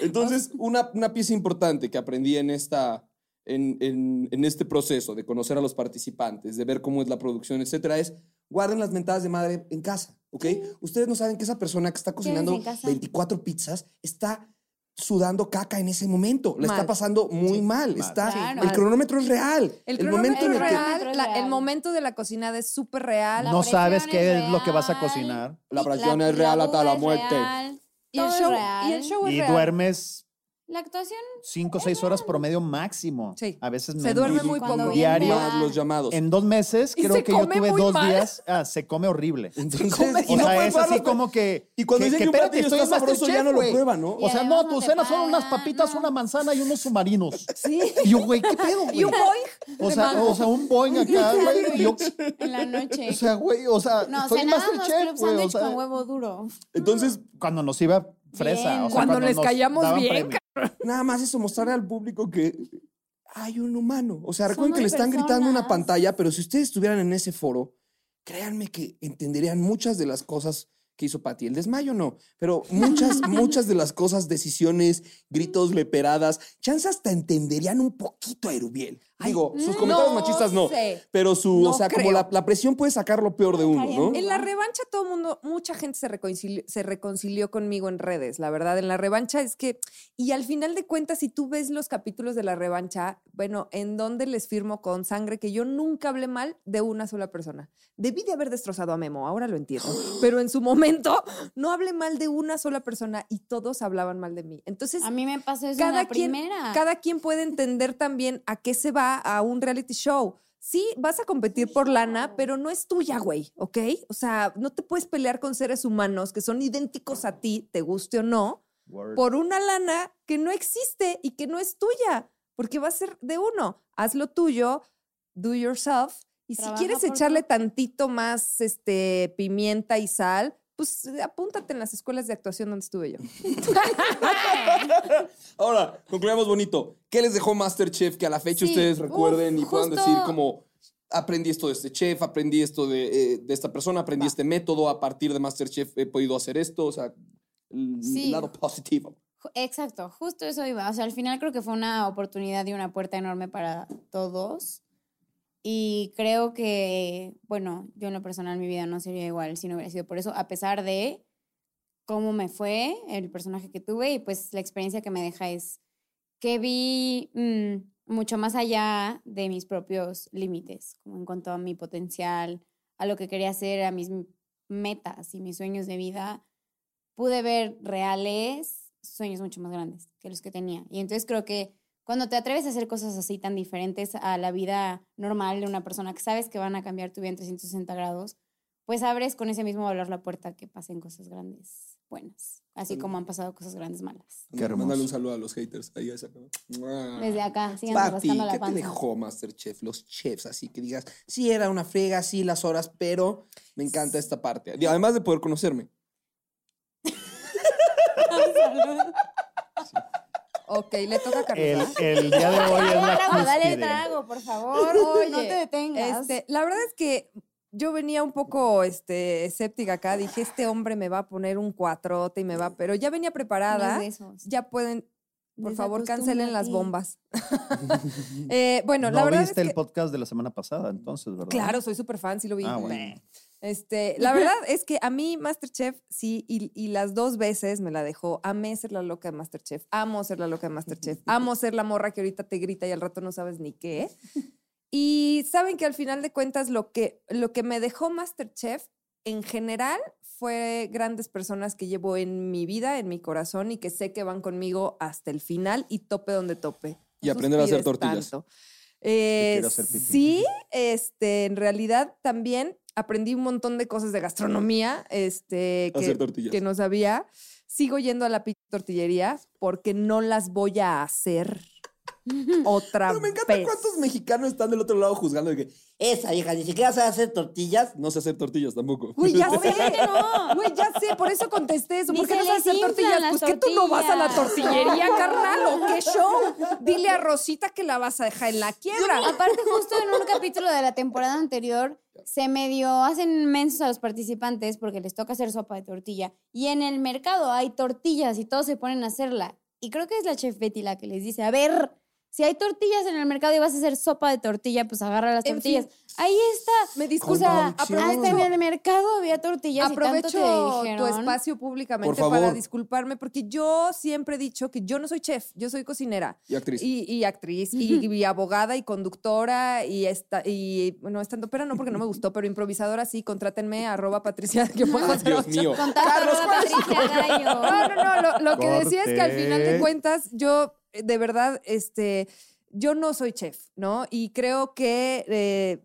Entonces, una, una pieza importante que aprendí en, esta, en, en- en este proceso de conocer a los participantes, de ver cómo es la producción, etcétera, es guarden las mentadas de madre en casa, ¿ok? Ustedes no saben que esa persona que está cocinando en casa? 24 pizzas está sudando caca en ese momento. La está Mal. pasando muy mal. Está, Claro. El cronómetro es real. El, momento en el que la- el momento de la cocinada es súper real. No sabes qué es lo que vas a cocinar. la presión es real hasta la muerte. Y el, Todo es show, real. y el show es Y real. duermes La actuación. cinco o seis horas promedio máximo. Sí. A veces Se menos. duerme muy Cuando poco. Diario. Más los llamados. En dos meses Y creo se que yo tuve dos mal. días. Ah, se come horrible. Entonces, y O no sea, es así como que. Y cuando que, dicen que espérate, estoy está en sabroso, ya no lo güey. prueban, ¿no? O sea, no, tu cena son unas papitas, no. una manzana y unos submarinos. Sí. Y yo, güey, ¿qué pedo, güey? Y un boing. O sea, o sea, un Boeing acá, güey. yo- En la noche. O sea, güey, o sea, no, cenábamos Masterchef, güey. O sándwich sea, con huevo duro. Entonces, cuando nos iba fresa. Bien. O sea, Cuando les callamos bien. Nada más eso, mostrarle al público que hay un humano. O sea, recuerden Somos que le están gritando una pantalla, pero si ustedes estuvieran en ese foro, créanme que entenderían muchas de las cosas que hizo Pati. El desmayo no, pero muchas, muchas de las cosas, decisiones, gritos, leperadas, chance hasta entenderían un poquito a Erubiel. Digo, sus comentarios no machistas no, sé. pero su, No o sea, como creo. la, la presión puede sacar lo peor de uno, ¿no? En la revancha todo mundo, mucha gente se reconcilió, se reconcilió conmigo en redes, la verdad. En la revancha es que, y al final de cuentas, si tú ves los capítulos de la revancha, bueno, en donde les firmo con sangre que yo nunca hablé mal de una sola persona. Debí de haber destrozado a Memo, ahora lo entiendo, pero en su momento no hablé mal de una sola persona y todos hablaban mal de mí. Entonces, A mí me pasó eso en cada la quien, primera. cada quien puede entender también a qué se va a un reality show. Sí, vas a competir por lana, pero no es tuya, güey, ¿ok? O sea, no te puedes pelear con seres humanos que son idénticos a ti, te guste o no, por una lana que no existe y que no es tuya, porque va a ser de uno. Haz lo tuyo, do yourself, y Trabaja si quieres echarle tantito más este, pimienta y sal, pues apúntate en las escuelas de actuación donde estuve yo. Ahora, concluyamos bonito. ¿Qué les dejó Masterchef que a la fecha Sí, ustedes uf, recuerden y puedan justo- decir como aprendí esto de este chef, aprendí esto de, eh, de esta persona, aprendí este método, a partir de Masterchef he podido hacer esto, o sea, el, Sí. lado positivo. Exacto, justo eso iba. O sea, al final creo que fue una oportunidad y una puerta enorme para todos. Y creo que, bueno, yo en lo personal mi vida no sería igual si no hubiera sido por eso, a pesar de cómo me fue el personaje que tuve y pues la experiencia que me deja es que vi mm, mucho más allá de mis propios límites, como en cuanto a mi potencial, a lo que quería hacer, a mis metas y mis sueños de vida, pude ver reales sueños mucho más grandes que los que tenía. Y entonces creo que cuando te atreves a hacer cosas así tan diferentes a la vida normal de una persona que sabes que van a cambiar tu vida en 360 grados, pues abres con ese mismo valor la puerta que pasen cosas grandes buenas, así Sí. como han pasado cosas grandes malas. Qué Mándale un saludo a los haters. Ahí esa. Desde acá, sigan Papi, rascando la ¿qué te dejó Masterchef? Los chefs, así que digas, sí era una frega, sí las horas, pero me encanta esta parte. Y Además de poder conocerme. Ok, le toca a El, Carlos. el día de hoy es la Trago, dale cúspide. trago, por favor. Oye, no te detengas. Este, la verdad es que yo venía un poco este, escéptica acá. Dije, este hombre me va a poner un cuatrote y me va. Pero ya venía preparada. No es de esos. Ya pueden. Por favor, cancelen las bombas. Eh, bueno, no la verdad viste es el que. podcast de la semana pasada, entonces, ¿verdad? Claro, soy súper fan, sí lo vi. Ah, bueno. Este, la verdad es que a mí Masterchef, sí, y, y las dos veces me la dejó. Amé ser la loca de Masterchef. Amo ser la loca de Masterchef. Amo ser la morra que ahorita te grita y al rato no sabes ni qué. Y saben que al final de cuentas lo que, lo que me dejó Masterchef en general fue grandes personas que llevo en mi vida, en mi corazón y que sé que van conmigo hasta el final y tope donde tope. Y aprender a hacer tortillas. tanto. Eh, sí, este, en realidad también aprendí un montón de cosas de gastronomía, este, que, no sabía. Sigo yendo a la tortillería porque no las voy a hacer otra Pero me encanta vez. cuántos mexicanos están del otro lado juzgando de que esa hija ni siquiera sabe hacer tortillas. No sé hacer tortillas tampoco. Güey, ya sé. Güey, ya sé, por eso contesté eso. Ni ¿Por qué no sabes hacer tortillas? Pues las que tú no vas a la tortillas. tortillería, carnal, o qué show. Dile a Rosita que la vas a dejar en la quiebra. Aparte, justo en un capítulo de la temporada anterior, se medio hacen mensos a los participantes porque les toca hacer sopa de tortilla. Y en el mercado hay tortillas y todos se ponen a hacerla. Y creo que es la chef Betty la que les dice, a ver, si hay tortillas en el mercado y vas a hacer sopa de tortilla, pues agarra las En tortillas. fin. Ahí está. Me O sea, hasta en el mercado había tortillas y tanto Aprovecho te tu espacio públicamente para disculparme, porque yo siempre he dicho que yo no soy chef, yo soy cocinera. Y actriz. Y, y actriz, y, y abogada, y conductora, y, esta, y bueno, estando pera no porque no me gustó, pero improvisadora sí, contrátenme, arroba patricia. que puedo Dios mío. Arroba Patricia Gallo. No, no, no, lo, lo que decía es que al final de cuentas, yo, de verdad, este, yo no soy chef, ¿no? Y creo que, eh,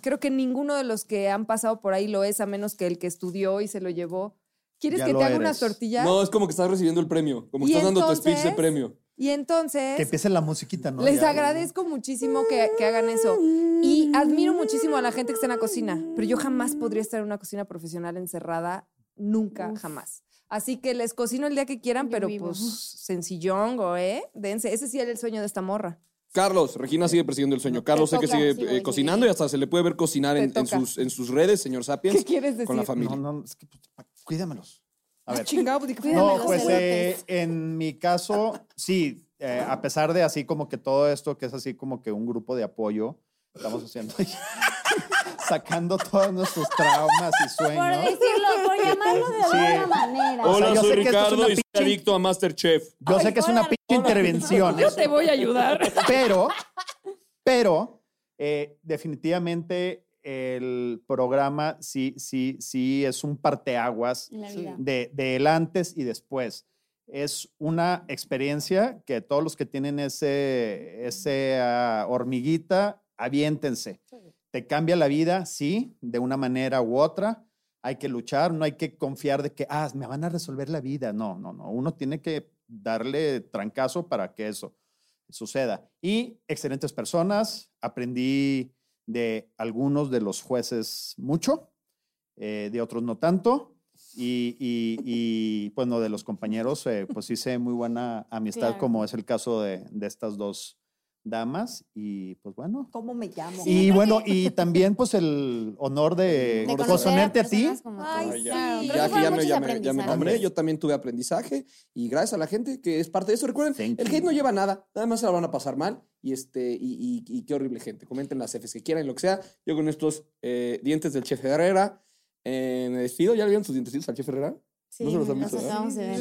creo que ninguno de los que han pasado por ahí lo es, a menos que el que estudió y se lo llevó. ¿Quieres Ya que te haga eres. unas tortillas? No, es como que estás recibiendo el premio. Como que estás dando tu speech de premio. Y entonces... Que empiece la musiquita, ¿no? Les Ya. agradezco muchísimo que, que hagan eso. Y admiro muchísimo a la gente que está en la cocina. Pero yo jamás podría estar en una cocina profesional encerrada. Nunca, jamás. Así que les cocino el día que quieran, Yo pero vivo. pues sencillongo, ¿eh? Dense. Ese sí era el sueño de esta morra. Carlos, Regina sigue persiguiendo el sueño. Carlos sé que sigue sí, eh, cocinando y hasta se le puede ver cocinar en, sus, en sus redes, señor Sapiens. ¿Qué quieres Con la decir? familia. No, no, es que pues, cuídamelos. A ver. Chingado, pues, No, pues eh, en mi caso, sí, eh, a pesar de así como que todo esto, que es así como que un grupo de apoyo, estamos haciendo, sacando todos nuestros traumas y Por sueños. decirlo, por llamarlo de Sí. alguna manera. O sea, Hola, yo soy sé que esto es Ricardo una y soy pinche- adicto a Masterchef. Yo sé que es una pinche intervención. Yo te voy a ayudar. Pero, pero, eh, definitivamente el programa sí, sí, sí es un parteaguas vida. de, del antes y después. Es una experiencia que todos los que tienen ese, ese ah, hormiguita, aviéntense. Te cambia la vida, sí, de una manera u otra. Hay que luchar, no hay que confiar de que, ah, me van a resolver la vida. No, no, no. Uno tiene que darle trancazo para que eso suceda. Y excelentes personas. Aprendí de algunos de los jueces mucho, eh, de otros no tanto. Y, y, y, bueno, de los compañeros, eh, pues hice muy buena amistad, Claro. como es el caso de, de estas dos damas. Y pues bueno. ¿Cómo me llamo? Y bueno, y también pues el honor de, De conocer conocerte a ti. Ay, ya que fueron ya me, ya me- ya me nombré, yo también tuve aprendizaje y gracias a la gente que es parte de eso. Recuerden, el hate no lleva nada, nada más se la van a pasar mal y este y, y- y qué horrible gente. Comenten las Fs que quieran, lo que sea. Yo con estos eh, dientes del chef Herrera eh, me despido. ¿Ya le vieron sus dientecitos al chef Herrera? Sí, no se los han visto, ¿verdad? acabamos de ver.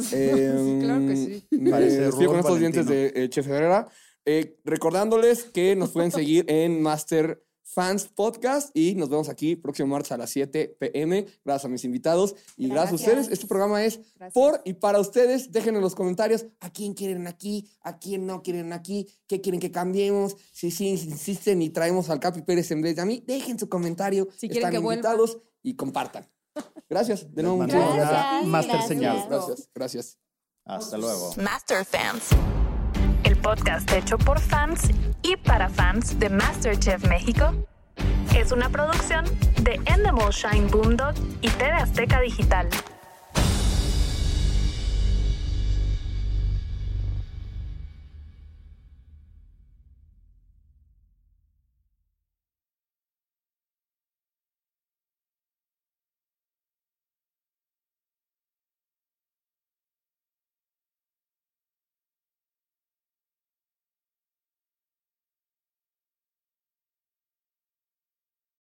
Sí. Eh, Sí, claro que sí. me despido con estos dientes de eh, Chef Herrera. Eh, recordándoles que nos pueden seguir en Master Fans Podcast y nos vemos aquí próximo martes a las 7 pm. Gracias a mis invitados y gracias, a ustedes. Este programa es por y para ustedes. Déjenme en los comentarios a quién quieren aquí, a quién no quieren aquí, qué quieren que cambiemos. Si sí insisten y traemos al Capi Pérez en vez de a mí, dejen su comentario. Si quieren Están que vuelva. invitados y compartan. Gracias. De nuevo, muchas gracias. Master señal. Gracias, gracias. Hasta luego. Master Fans, podcast hecho por fans y para fans de MasterChef México, es una producción de Endemol Shine Boomdog y TV Azteca Digital.